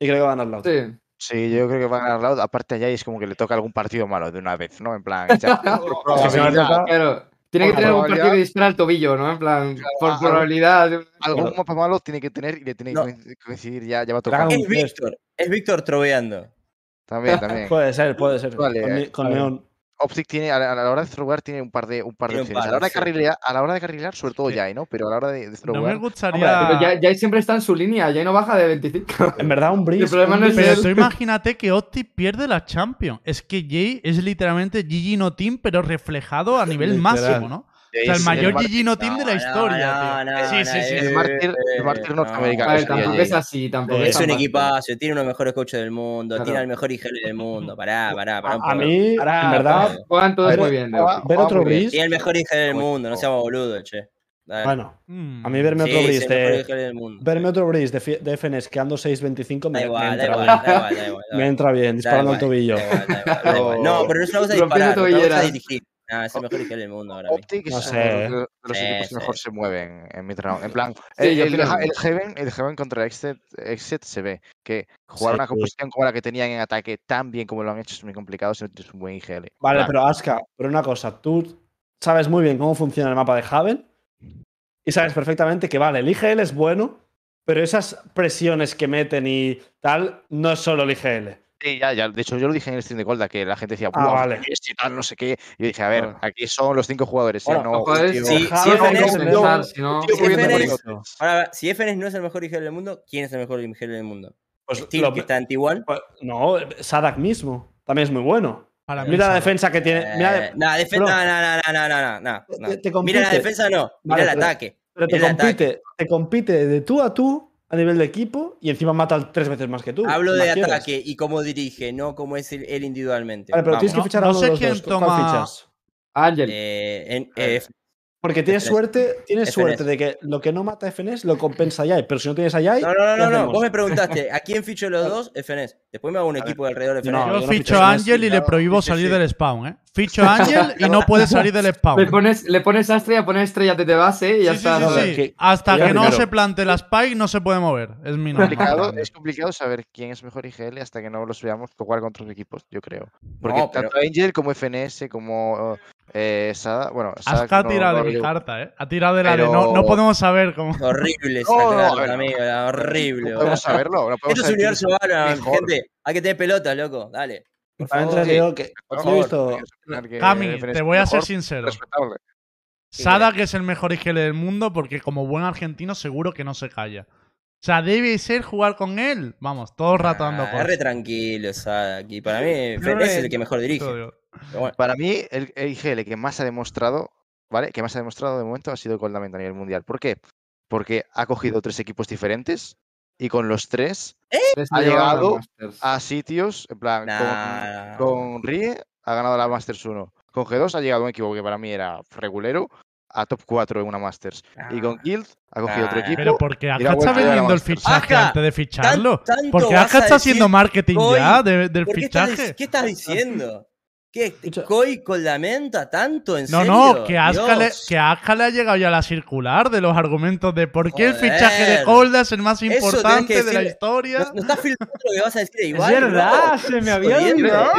y creo que va a ganar Loud. Sí. Sí, yo creo que va a ganar Loud. Aparte, allá es como que le toca algún partido malo de una vez, ¿no? En plan, ya, por probabilidad, Claro. Tiene que tener un probabilidad- partido que dispara al tobillo, ¿no? En plan, por algo- probabilidad. algún Claro. mapa malo tiene que tener y le tiene que No. coincidir ya, ya va a Dragon tocar. Es. Víctor. Es Víctor troveando. También, también. Puede ser, puede ser. Vale, con, eh, con. Neon. Optic tiene, a la, a la hora de thrower tiene un par de, un par de opciones. A la hora de sí. carrilear, a la hora de carrilear, sobre todo ya, ¿no? Pero a la hora de, de No me gustaría. Pero ya, ya siempre está en su línea, ya no baja de 25. En verdad, un Breeze. El problema un no es Pero tú imagínate que Optic pierde la Champions. Es que Jay es literalmente Gigi No Team, pero reflejado a nivel máximo, ¿no? O sea, el es mayor mártir- Gigi No Team de la historia, no, tío. no, sí, no, sí, sí. eh, El mártir- el mártir no. norteamericano. A ver, tampoco es así, tampoco Es es un equipazo, tiene uno de los mejores coaches del mundo, Claro. tiene al mejor IGL del mundo. Pará, pará, pará. A mí, en verdad. Juegan todos muy bien. de ver otro. Breeze. Tiene el mejor IGL del mundo, no seamos boludos, che. Dale. Bueno, Mm. a mí verme Sí, otro sí, Breeze el mejor de, IGL del mundo. verme otro Breeze de, de FNS quedando 6-25 me, Da me entra igual, bien. da igual, da igual. da Me entra bien, disparando al igual, tobillo. da igual, da igual, da igual. No, pero no es una cosa Rompiendo disparar, otra cosa tobilleras. es dirigir. Ah, es el mejor IGL del mundo ahora. Optic No es sé, uno eh. de los, de los Sí, equipos que sí. mejor se mueven en midround. En plan, Sí, el, el, el. Heaven, el Heaven contra Exit, Exit se ve que jugar Sí, una sí. composición como la que tenían en ataque tan bien como lo han hecho es muy complicado si no tienes un buen IGL. Vale, Claro. pero Aska, pero una cosa, tú sabes muy bien cómo funciona el mapa de Haven y sabes perfectamente que, vale, el IGL es bueno, pero esas presiones que meten y tal, no es solo el IGL. Sí, ya, ya. De hecho, yo lo dije en el stream de Golda, que la gente decía, Ah, "Buah, vale. este tal, no sé qué. Y yo dije, a ver, aquí son los cinco jugadores. ¿eh? Bueno, no, tío, FNS, si no- si FNS no es el mejor IGL del mundo, ¿quién es el mejor IGL del mundo? Pues Steel, lo- que está en T1. pues, no, Sadak mismo también es muy bueno. Para mí Mira la defensa que tiene. Mira, Eh, no, defen- no, no, no, no, no, no, no, no. Te- te Mira la defensa, no. Mira Vale, el ataque. Pero te El ataque. compite, te compite de tú a tú a nivel de equipo y encima mata tres veces más que tú. Hablo ¿Qué de quieres? ataque y cómo dirige, no cómo es él, individualmente. Vale, pero Vamos. tienes que No- fichar a no uno sé de los quién dos. ¿Cuál toma- fichas? Ángel. Eh, en- eh, Porque tienes FNES. suerte, tienes FNES. suerte de que lo que no mata FNES lo compensa Yai, pero si no tienes a Yai, no, no, ¿qué no, no? Vos me preguntaste, ¿a quién ficho los dos? FNES. Después me hago un A ver, equipo alrededor de FNES. no, Yo yo no ficho a Ángel y le prohíbo salir sí. del spawn, ¿eh? Ficho a Ángel y no puede salir del Le spawn. pones, le pones a estrella, pones estrella de base y ya Sí, sí, está. sí, Hasta que no primero. se plante la spike no se puede mover. Es mi complicado, es complicado saber quién es mejor IGL hasta que no los veamos jugar contra otros equipos, yo creo. Porque No, pero- tanto Angel como FNS como eh, Sada, bueno, Sada Aska ha tirado no de mi carta, ¿eh? Ha tirado de la de no, podemos saber cómo. Horrible esa carta, amigo, era horrible. No podemos saberlo, no podemos Esto es universo mejor. gente. Hay que tener pelotas, loco. Dale. Por digo que por favor. visto. Que Cami, te voy a ser sincero. respetable. Sada, que es el mejor IGL del mundo, porque como buen argentino seguro que no se calla. O sea, debe ser jugar con él. Vamos, todo el rato dando Ah, es cosas. re tranquilo, Sada, aquí. Para mí, FNS es el que mejor dirige. Bueno. Para mí, el, el IGL que más ha demostrado, ¿vale? Que más ha demostrado de momento ha sido Coldament a nivel mundial. ¿Por qué? Porque ha cogido tres equipos diferentes y con los tres Les Ha llegado a sitios, en plan, Nah. con, con Rie ha ganado la Masters 1. Con G2 ha llegado a un equipo que para mí era regulero a top 4 en una Masters. Y con Ah. Guild ha cogido otro Nah. equipo. Pero porque Aska está vendiendo el fichaje Aska, antes de ficharlo. Tan- Porque vas Aska a está haciendo marketing Koi, ya de- del ¿Por qué estás, fichaje. dic- ¿Qué estás diciendo? ¿Qué? Escucha. ¿Koi con la menta tanto? ¿En No, serio? no, que a, Aska le, Dios. que a Aska le ha llegado ya la circular de los argumentos de por qué el fichaje de. Golda es el más que importante de la historia. No, no estás filmando lo que vas a decir Es igual. verdad, se me había olvidado.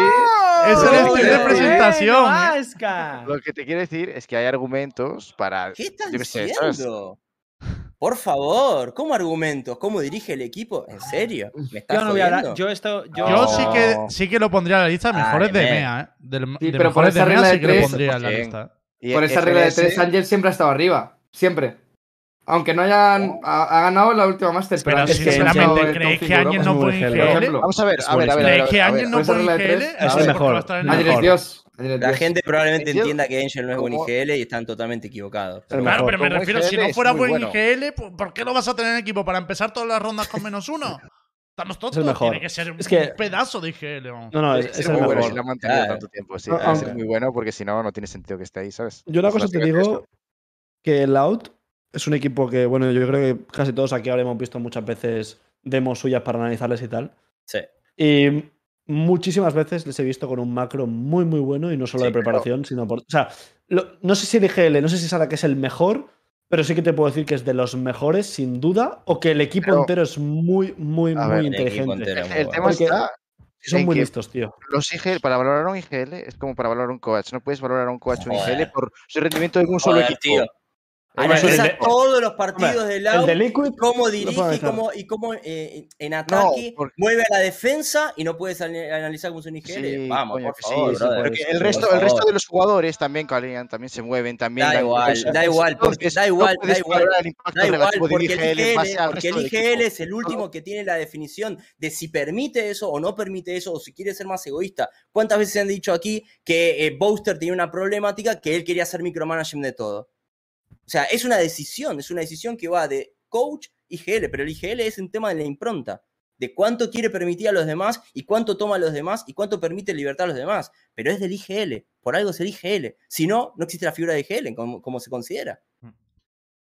Es el estilo de presentación. Aska. Lo que te quiero decir es que hay argumentos para. ¿Qué estás qué diciendo? Por favor, ¿cómo argumentos? ¿Cómo dirige el equipo? ¿En serio? ¿Me estás Yo no voy a hablar. Yo esto. Yo, Yo sí que, No. sí que lo pondría en la lista de Ay, mejores de men. MEA, ¿eh? Del- Sí, de pero por de esa MEA regla sí de que lo tres, pondría en la 100%. lista. Y Por esa regla de tres, Ángel siempre ha estado arriba. Siempre. Aunque no hayan. Ha, ha ganado la última Masters. Pero que sinceramente, el ¿creéis top que Ángel no es puede IGL? Vamos a ver, Es a ver, a ver. ¿Creéis que. Ángel no puede de IGL? tres, Es es el mejor. Es Ángel es mejor. Dios. Es La gente probablemente entienda que Angel no es buen IGL y están totalmente equivocados. Pero Claro, mejor. pero me refiero, si IGL no es fuera buen bueno. IGL, pues, ¿por qué lo vas a tener en equipo? ¿Para empezar todas las rondas con menos uno? Estamos tontos. mejor. Tiene que ser Es que- un pedazo de IGL. No, no, es, Es, es muy el bueno mejor. si lo ha mantenido Claro. tanto tiempo. Sí, No, es aunque- muy bueno porque si no, no tiene sentido que esté ahí, ¿sabes? Yo una Es cosa te digo, que el Out es un equipo que, bueno, yo creo que casi todos aquí habremos visto muchas veces demos suyas para analizarles y tal. Sí. Y muchísimas veces les he visto con un macro muy, muy bueno y no solo Sí, de preparación, sino por... O sea, lo- no sé si el IGL, no sé si Sara que es el mejor, pero sí que te puedo decir que es de los mejores, sin duda, o que el equipo Pero- entero es muy, muy, A muy ver, el equipo inteligente. entero. El, el tema Porque- está Son muy listos, tío. los IGL, para valorar un IGL es como para valorar un coach. No puedes valorar a un coach o un. IGL por su rendimiento en un solo Joder, equipo. tío. Analiza de- todos los partidos del El lado de Liquid, cómo dirige y cómo, y cómo eh, en ataque porque- mueve a la defensa y no puedes analizar como es un IGL. Sí, Vamos, coño, por que favor, sí, sí, brother. porque el resto, el resto de los jugadores también calientan, también se mueven, también Da igual, da igual, porque- da igual, da igual. Da igual, porque el IGL porque el es el último que tiene la definición de si permite eso o no permite eso, o si quiere ser más egoísta. ¿Cuántas veces se han dicho aquí que eh, Booster tenía una problemática que él quería hacer micromanagement de todo? O sea, es una decisión, es una decisión que va de coach IGL, pero el IGL es un tema de la impronta, de cuánto quiere permitir a los demás y cuánto toma a los demás y cuánto permite libertad a los demás. Pero es del IGL, por algo es el IGL. Si no, no existe la figura de IGL como, como se considera.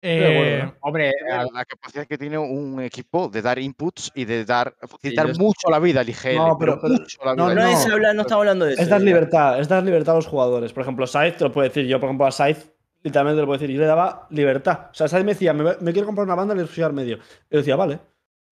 Eh, Hombre, la, la capacidad que tiene un equipo de dar inputs y de dar facilitar mucho la vida al IGL. No, pero, mucho la no, vida. No, no. es habla- no estamos hablando de eso. Es dar ya. libertad, es dar libertad a los jugadores. Por ejemplo, Scythe te lo puedo decir. Yo, por ejemplo, a Scythe literalmente te lo puedo decir. Yo le daba libertad. O sea, Scythe me decía, me, me quiero comprar una banda, le voy al medio. Yo decía, vale.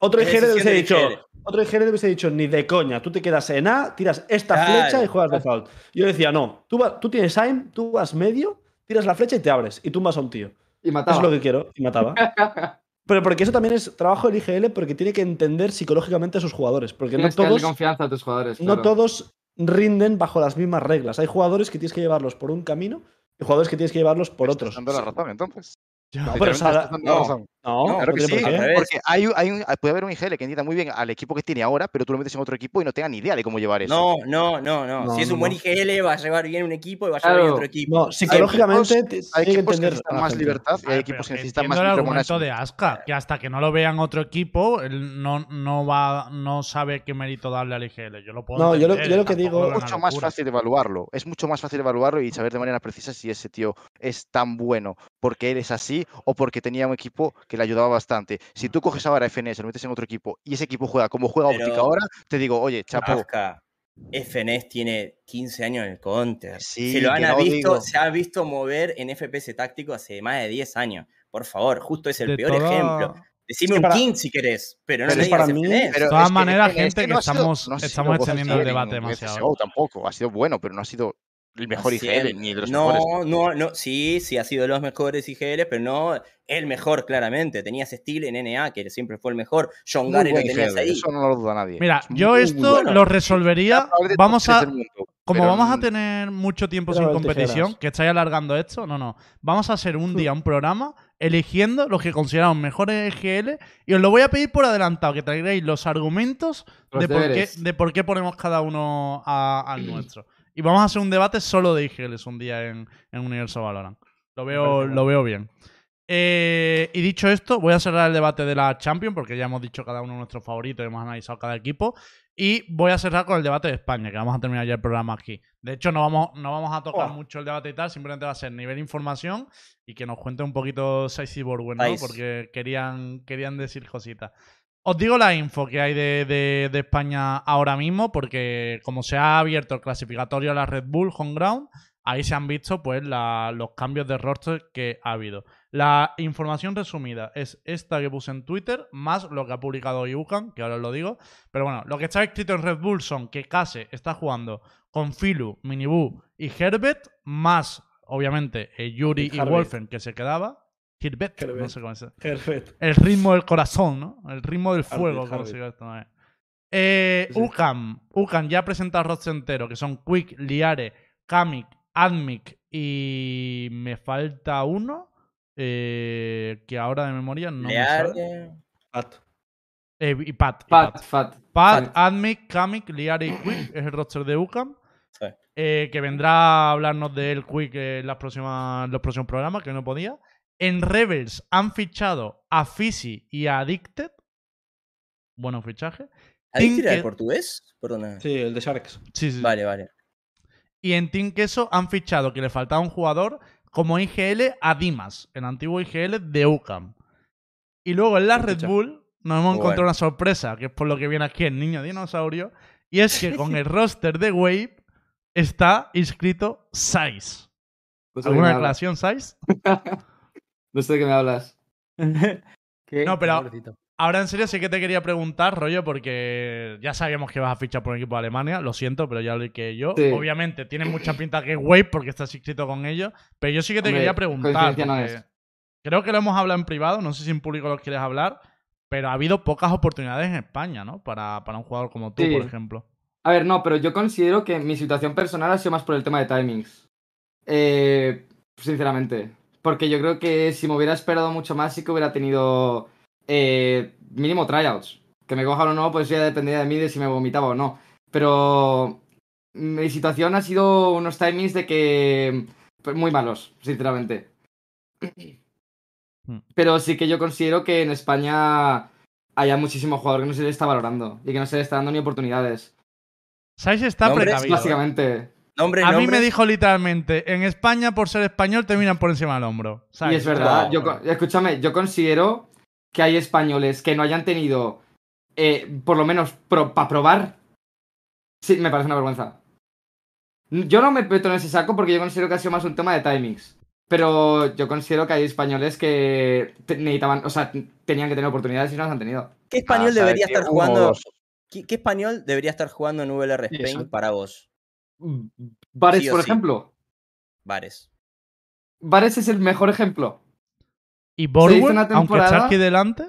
Otro IGL le hubiese dicho, otro IGL le hubiese dicho, ni de coña. Tú te quedas en A, tiras esta Claro. flecha y juegas default. Yo decía, no. Tú, va- tú tienes aim, tú vas medio, tiras la flecha y te abres. Y tumbas a un tío. Y Eso mataba. es lo que quiero. Y mataba. Pero porque eso también es trabajo del IGL porque tiene que entender psicológicamente a sus jugadores. Porque no Tienes que darle todos confianza a tus jugadores. no claro. todos rinden bajo las mismas reglas. Hay jugadores que tienes que llevarlos por un camino jugadores que tienes que llevarlos por otros. estás dando la razón, entonces. No, pero dando la no. No, No, no Claro que sí, porque hay, un- hay un- puede haber un IGL que entienda muy bien al equipo que tiene ahora, pero tú lo metes en otro equipo y no tenga ni idea de cómo llevar eso. No, no, no, no. No, Si es no, un buen. IGL, va a llevar bien un equipo y va a llevar bien Claro. otro equipo. No, psicológicamente Hay equipos que entender necesitan más libertad y hay equipos que necesitan más el argumento de Aska, que hasta que no lo vean otro equipo, él no, no va, no sabe qué mérito darle al IGL. Yo lo puedo No, yo lo- yo lo que digo- Es mucho más fácil evaluarlo. Es mucho más fácil evaluarlo y saber de manera precisa si ese tío es tan bueno porque él es así o porque tenía un equipo que le ayudaba bastante. Si tú coges ahora FNS, lo metes en otro equipo y ese equipo juega como juega Pero- Óptica ahora, te digo, oye, chapo, FNES tiene 15 años en el counter. Sí, se lo que han no visto, digo. se ha visto mover en FPS táctico hace más de 10 años. Por favor, justo es el De peor toda- ejemplo. Decime que un para- King si querés, pero no Pero es para digas mí- De todas que maneras, FNS gente, que no ha sido- estamos- no estamos extendiendo el debate demasiado. Tampoco. Ha sido bueno, pero no ha sido el mejor IGL ni de los no, mejores. no, no, sí, sí ha sido de los mejores IGL, pero no el mejor, claramente. Tenías Steel en NA, que siempre fue el mejor. John Muy Gary lo tenías IGL, ahí. Eso no lo duda nadie. Mira, Es yo muy, muy esto bueno. lo resolvería. Vamos a. mundo, Como pero vamos a mm, tener mucho tiempo sin tijeras. competición, que estáis alargando esto, no, no. Vamos a hacer un día un programa eligiendo los que consideramos mejores EGL y os lo voy a pedir por adelantado, que traigáis los argumentos Los de por, qué, de por qué ponemos cada uno al nuestro. Y vamos a hacer un debate solo de IGLs un día en, en Universo Valorant. Lo veo, lo veo bien. Eh, y dicho esto, voy a cerrar el debate de la Champions, porque ya hemos dicho cada uno nuestros favoritos y hemos analizado cada equipo. Y voy a cerrar con el debate de España, que vamos a terminar ya el programa aquí. De hecho, no vamos, no vamos a tocar Oh. mucho el debate y tal, simplemente va a ser nivel información y que nos cuente un poquito Saiz y Borwen, ¿no? Porque querían, querían decir cositas. Os digo la info que hay de, de- de España ahora mismo, porque como se ha abierto el clasificatorio a la Red Bull Home Ground, ahí se han visto pues la- los cambios de roster que ha habido. La información resumida es esta que puse en Twitter, más lo que ha publicado Yukan, que ahora os lo digo. Pero bueno, lo que está escrito en Red Bull son que Case está jugando con Filu, Minibu y Herbert, más, obviamente, eh, Yuri y. Wolfen, que se quedaba. Herbert, no sé cómo se el ritmo del corazón, ¿no? El ritmo del fuego, como se llama esto, ¿no? Eh, Sí. Ucam. Ucam ya ha presentado el roster entero, que son Quick, Liare, Kamik, Admic y me falta uno eh, que ahora de memoria no me sale. Pat. Eh, y Pat. y Fat, Pat. fat. Pat, Fat. Admic, Kamik, Liare y Quick es el roster de Ucam. Sí. Eh, que vendrá a hablarnos de él Quick en las próximas, los próximos programas, que no podía. En Rebels han fichado a Fisi y a Addicted. Bueno fichaje. ¿Adicted era el portugués? Perdona. Sí, el de Sharks. Sí, sí. Vale, vale. Y en Team Queso han fichado que le faltaba un jugador como IGL a Dimas, el antiguo IGL de UCAM. Y luego en la Red fichaje. Bull nos hemos encontrado bueno. una sorpresa, que es por lo que viene aquí el niño dinosaurio. Y es que con el roster de Wave está inscrito Size. Qué ¿Alguna declaración, Size? No sé de qué me hablas. ¿Qué? No, pero- Pobrecito. Ahora en serio sí que te quería preguntar, rollo, porque ya sabíamos que vas a fichar por un equipo de Alemania, lo siento, pero ya lo que yo. Sí. Obviamente tiene mucha pinta que es Wave porque estás inscrito con ellos, pero yo sí que te Hombre, quería preguntar. no es. Creo que lo hemos hablado en privado, no sé si en público lo quieres hablar, pero ha habido pocas oportunidades en España, ¿no? Para, para un jugador como tú, Sí. por ejemplo. A ver, no, pero yo considero que mi situación personal ha sido más por el tema de timings. Eh, sinceramente. Porque yo creo que si me hubiera esperado mucho más, sí que hubiera tenido eh, mínimo tryouts. Que me cojan o no, pues ya dependía de mí de si me vomitaba o no. Pero mi situación ha sido unos timings de que. pues, muy malos, sinceramente. Hmm. Pero sí que yo considero que en España haya muchísimo jugador que no se le está valorando y que no se le está dando ni oportunidades. Size está precavido. ¿eh? Básicamente. Nombres, A mí me dijo literalmente, en España por ser español te miran por encima del hombro. Y es verdad, yo, escúchame, yo considero que hay españoles que no hayan tenido, eh, por lo menos para probar. Sí, me parece una vergüenza. Yo no me meto en ese saco porque yo considero que ha sido más un tema de timings. Pero yo considero que hay españoles que necesitaban, o sea, tenían que tener oportunidades y no las han tenido. ¿Qué español Ah, debería estar jugando? ¿Qué, qué español debería estar jugando en VLR Spain para vos? Sí o por sí. ejemplo. Vares. Vares es el mejor ejemplo. Y Borwen, una aunque aquí delante,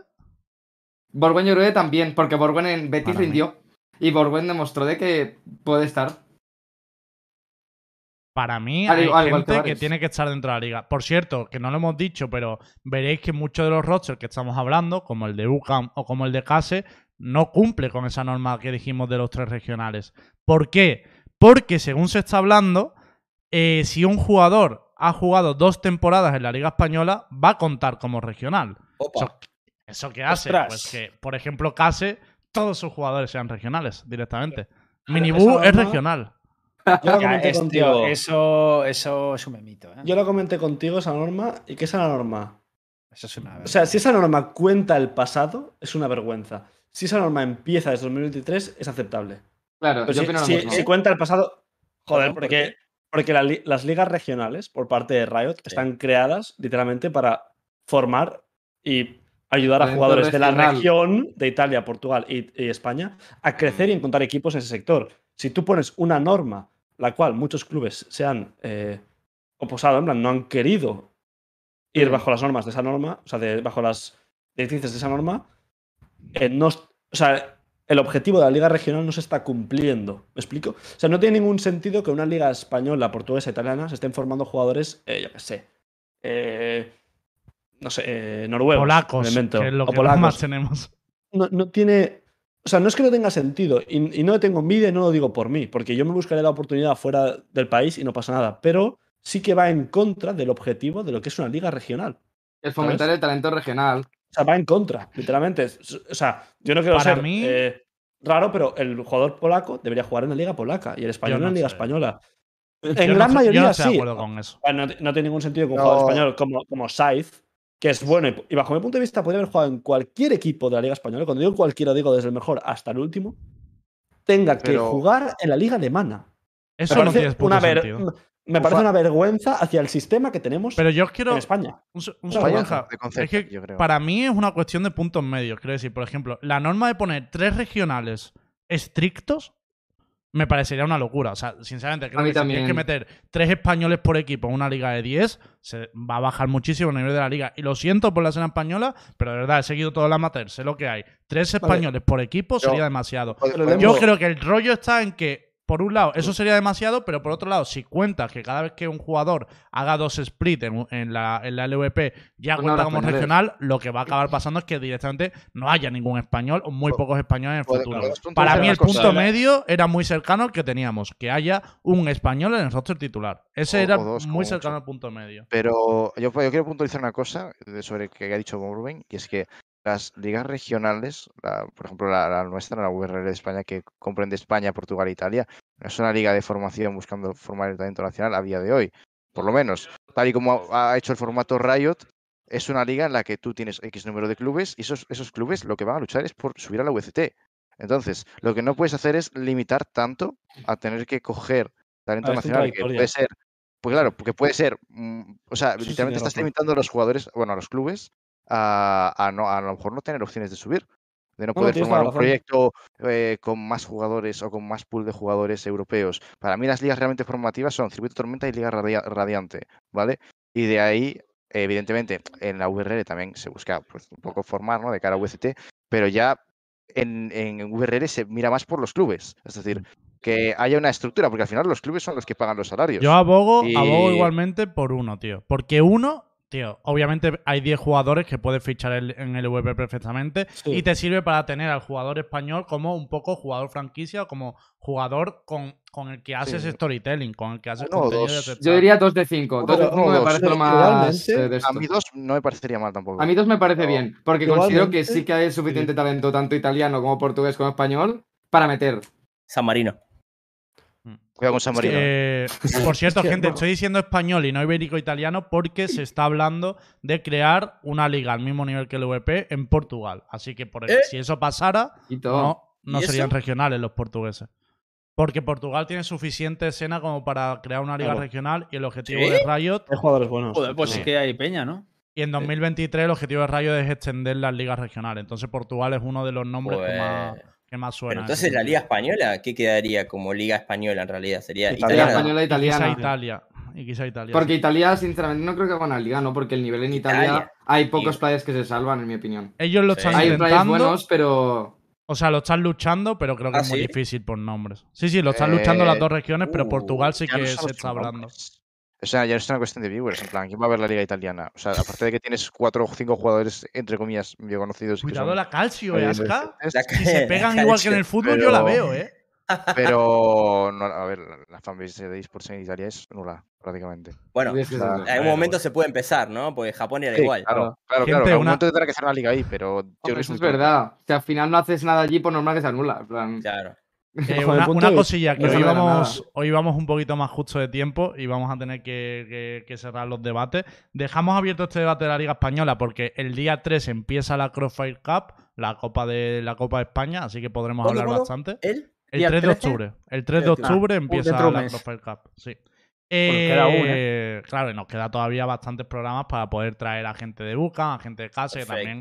Borguen yo creo que también, porque Borguen en Betis Para mí. rindió. Y Borguen demostró de que puede estar. Para mí Al hay al que gente que, tiene que estar dentro de la liga. Por cierto, que no lo hemos dicho, pero veréis que muchos de los rosters que estamos hablando, como el de UCAM o como el de Case, no cumple con esa norma que dijimos de los tres regionales. ¿Por qué? Porque según se está hablando, eh, si un jugador ha jugado dos temporadas en la Liga Española, va a contar como regional. Opa. Eso, ¿eso qué hace? Ostras. Pues que, por ejemplo, Case, todos sus jugadores sean regionales directamente. esa Miniboo es norma- regional. Yo lo comenté es, contigo. tío, eso, eso es un memito. ¿eh? Yo lo comenté contigo esa norma y que esa norma. Eso es una O sea, si esa norma cuenta el pasado, es una vergüenza. Si esa norma empieza desde 2023, es aceptable. Claro, Pero yo si, opino lo si- mismo. si cuenta el pasado. Joder, ¿Por porque, porque la las ligas regionales, por parte de Riot, están creadas literalmente para formar y ayudar a jugadores de la región de Italia, Portugal y, y España a crecer y encontrar equipos en ese sector. Si tú pones una norma, la cual muchos clubes se han eh, oposado, en plan, no han querido ir Sí. bajo las normas de esa norma, o sea, de- bajo las directrices de esa norma, eh, no, o sea, el objetivo de la liga regional no se está cumpliendo. ¿Me explico? O sea, no tiene ningún sentido que una liga española, portuguesa, italiana se estén formando jugadores, eh, yo qué sé, eh, no sé, eh, noruegos. Polacos, que es lo o que polacos. más tenemos. No, no tiene. O sea, no es que no tenga sentido. Y, y no tengo envidia y no lo digo por mí, porque yo me buscaré la oportunidad fuera del país y no pasa nada. Pero sí que va en contra del objetivo de lo que es una liga regional. El fomentar el talento regional. O sea, va en contra, literalmente. O sea, yo no quiero Para ser mí- eh, raro, pero el jugador polaco debería jugar en la liga polaca y el español no en la liga sé. española. Yo En no gran sé- yo mayoría no estoy de sí. acuerdo con eso. No, no tiene ningún sentido que un No. jugador español como, como Saiz, que es bueno y, y bajo mi punto de vista podría haber jugado en cualquier equipo de la Liga Española, cuando digo cualquiera digo desde el mejor hasta el último, tenga que Pero- jugar en la Liga Alemana. Eso no tiene una, ver- sentido. Me parece una vergüenza hacia el sistema que tenemos Pero yo os quiero. en España. Un, se- un Una segundo, vergüenza Borja. de concepto, es que yo creo. para mí es una cuestión de puntos medios. Quiero decir, por ejemplo, la norma de poner tres regionales estrictos me parecería una locura. O sea, sinceramente, creo A que si tienes que meter tres españoles por equipo en una liga de 10, se va a bajar muchísimo el nivel de la liga. Y lo siento por la escena española, pero de verdad, he seguido todo el amateur, sé lo que hay. Tres españoles por equipo Yo- sería demasiado. Yo creo que el rollo está en que, por un lado, eso sería demasiado, pero por otro lado, si cuentas que cada vez que un jugador haga dos split en, en la, en la LVP ya no cuenta como regional, lo que va a acabar pasando es que directamente no haya ningún español o muy Po- pocos españoles en el futuro. Para mí el punto medio era muy cercano al que teníamos, que haya un español en el roster titular. Ese O- era o dos, como muy cercano al punto medio. Pero yo, yo quiero puntualizar una cosa sobre que ha dicho Rubén, y es que las ligas regionales, la- por ejemplo la, la nuestra, la URL de España, que comprende España, Portugal e Italia, no es una liga de formación buscando formar el talento nacional a día de hoy. Por lo menos, tal y como ha ha hecho el formato Riot, es una liga en la que tú tienes X número de clubes y esos, esos clubes lo que van a luchar es por subir a la VCT. Entonces, lo que no puedes hacer es limitar tanto a tener que coger talento nacional, que puede ser pues claro, porque puede ser, mm, o sea, Sí, literalmente estás razón. limitando a los jugadores, bueno, a los clubes, a, a no, a lo mejor no tener opciones de subir, de no poder formar un proyecto eh, con más jugadores o con más pool de jugadores europeos. Para mí las ligas realmente formativas son Circuito Tormenta y Liga Radia- Radiante, ¿vale? Y de ahí, evidentemente, en la URL también se busca pues, un poco formar, ¿no? De cara a VCT, pero ya en, en se mira más por los clubes, es decir, que haya una estructura, porque al final los clubes son los que pagan los salarios. Yo abogo, Y- abogo igualmente por uno, tío. Porque uno, tío, obviamente hay 10 jugadores que puedes fichar el- en el VP perfectamente Sí. y te sirve para tener al jugador español como un poco jugador franquicia o como jugador con, con el que haces Sí. storytelling, con el que haces contenido dos. de Yo diría 2 de 5. 2 de Uno- 5 me parece lo dos. más eh, de A mí dos no me parecería mal tampoco. A mí dos me parece No. bien, porque considero que sí que hay suficiente talento, tanto italiano como portugués como español, para meter. San Marino. Cuidado con San Marino. Eh, por cierto, Es gente, estoy diciendo español y no ibérico-italiano porque se está hablando de crear una liga al mismo nivel que el VP en Portugal. Así que por ¿Eh? si eso pasara, no, no ¿Y serían eso? regionales los portugueses. Porque Portugal tiene suficiente escena como para crear una liga Claro. regional y el objetivo ¿Sí? de Riot. Hay jugadores buenos. Joder, pues Sí. sí que hay peña, ¿no? Y en 2023 el objetivo de Riot es extender las ligas regionales. Entonces Portugal es uno de los nombres que más, Que más suena. Pero entonces la. Liga Española, ¿qué quedaría como Liga Española en realidad? Sería Italiana. Liga italiana. española e Y quizá italiana. Italia. Y quizá Italia. Porque sí. Italia, sinceramente, no creo que haga una liga, ¿no? Porque el nivel en Italia, Italia. hay pocos players que se salvan, en mi opinión. Ellos lo Sí. están Hay players intentando. buenos, pero O sea, lo están luchando, pero creo que ¿Ah, es muy sí? difícil por nombres. Sí, sí, lo están luchando las Eh, dos regiones, pero uh, Portugal sí no que se está hablando. nombres. O sea, ya no es una cuestión de viewers. En plan, ¿quién va a ver la liga italiana? O sea, aparte de que tienes cuatro o cinco jugadores, entre comillas, medio conocidos. que Cuidado son la Calcio, eh, en Aska. Si se pegan igual que en el fútbol, yo la veo, ¿eh? Pero, no, a ver, la fanbase de esports en Italia es nula, prácticamente. Bueno, que o sea, en algún momento se puede empezar, ¿no? Porque Japón era Sí, igual. Claro, claro, claro. En algún una- momento tendrá que hacer una liga ahí, pero yo creo Hombre, que eso es verdad. Si al final no haces nada allí, pues normal que se anula. en plan, Claro. Eh, una, cosilla, que no hoy vamos, hoy vamos un poquito más justo de tiempo y vamos a tener que, que- que cerrar los debates. Dejamos abierto este debate de la Liga Española porque el día 3 empieza la Crossfire Cup, la Copa de la Copa de España, así que podremos ¿Cuándo, hablar bastante. El ¿Día 3 de 13? octubre. El 3 de Ah, octubre empieza de un la mes. Crossfire Cup. Sí. queda aún, Eh, Claro, y nos queda todavía bastantes programas para poder traer a gente de Buca, a gente de casa, que también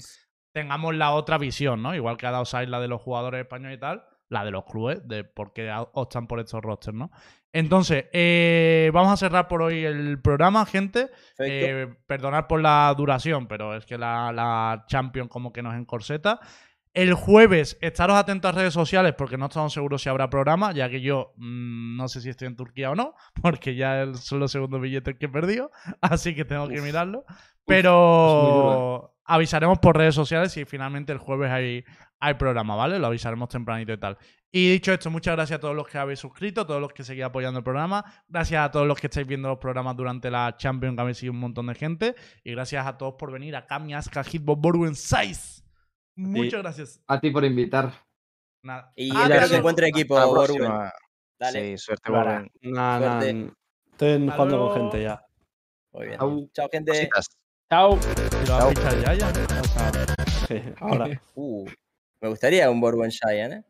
tengamos la otra visión, ¿no? Igual que ha dado Sai la de los jugadores españoles y tal, la de los clubes, de por qué optan por estos rosters, ¿no? Entonces, eh, vamos a cerrar por hoy el programa, gente. Eh, perdonad por la duración, pero es que la, la Champions como que nos encorseta. El jueves, estaros atentos a redes sociales porque no estamos seguros si habrá programa, ya que yo mm, no sé si estoy en Turquía o no, porque ya son los segundos billetes que he perdido, así que tengo que mirarlo. Pero avisaremos por redes sociales si finalmente el jueves hay, hay programa, ¿vale? Lo avisaremos tempranito y tal. Y dicho esto, muchas gracias a todos los que habéis suscrito, a todos los que seguís apoyando el programa, gracias a todos los que estáis viendo los programas durante la Champions, que habéis sido un montón de gente, y gracias a todos por venir a Kami, Aska, Hitbox, Boruen 6. Muchas gracias. A ti por invitar. Nada. Y Ah, que encuentre equipo, Borwen. Dale. Sí, suerte. Borwen. Suerte. Estoy jugando con gente ya. Muy bien. Au. Chao, gente. Cositas. Chao. Sí, ahora. Uh, me gustaría un Borwen Giant, ¿eh?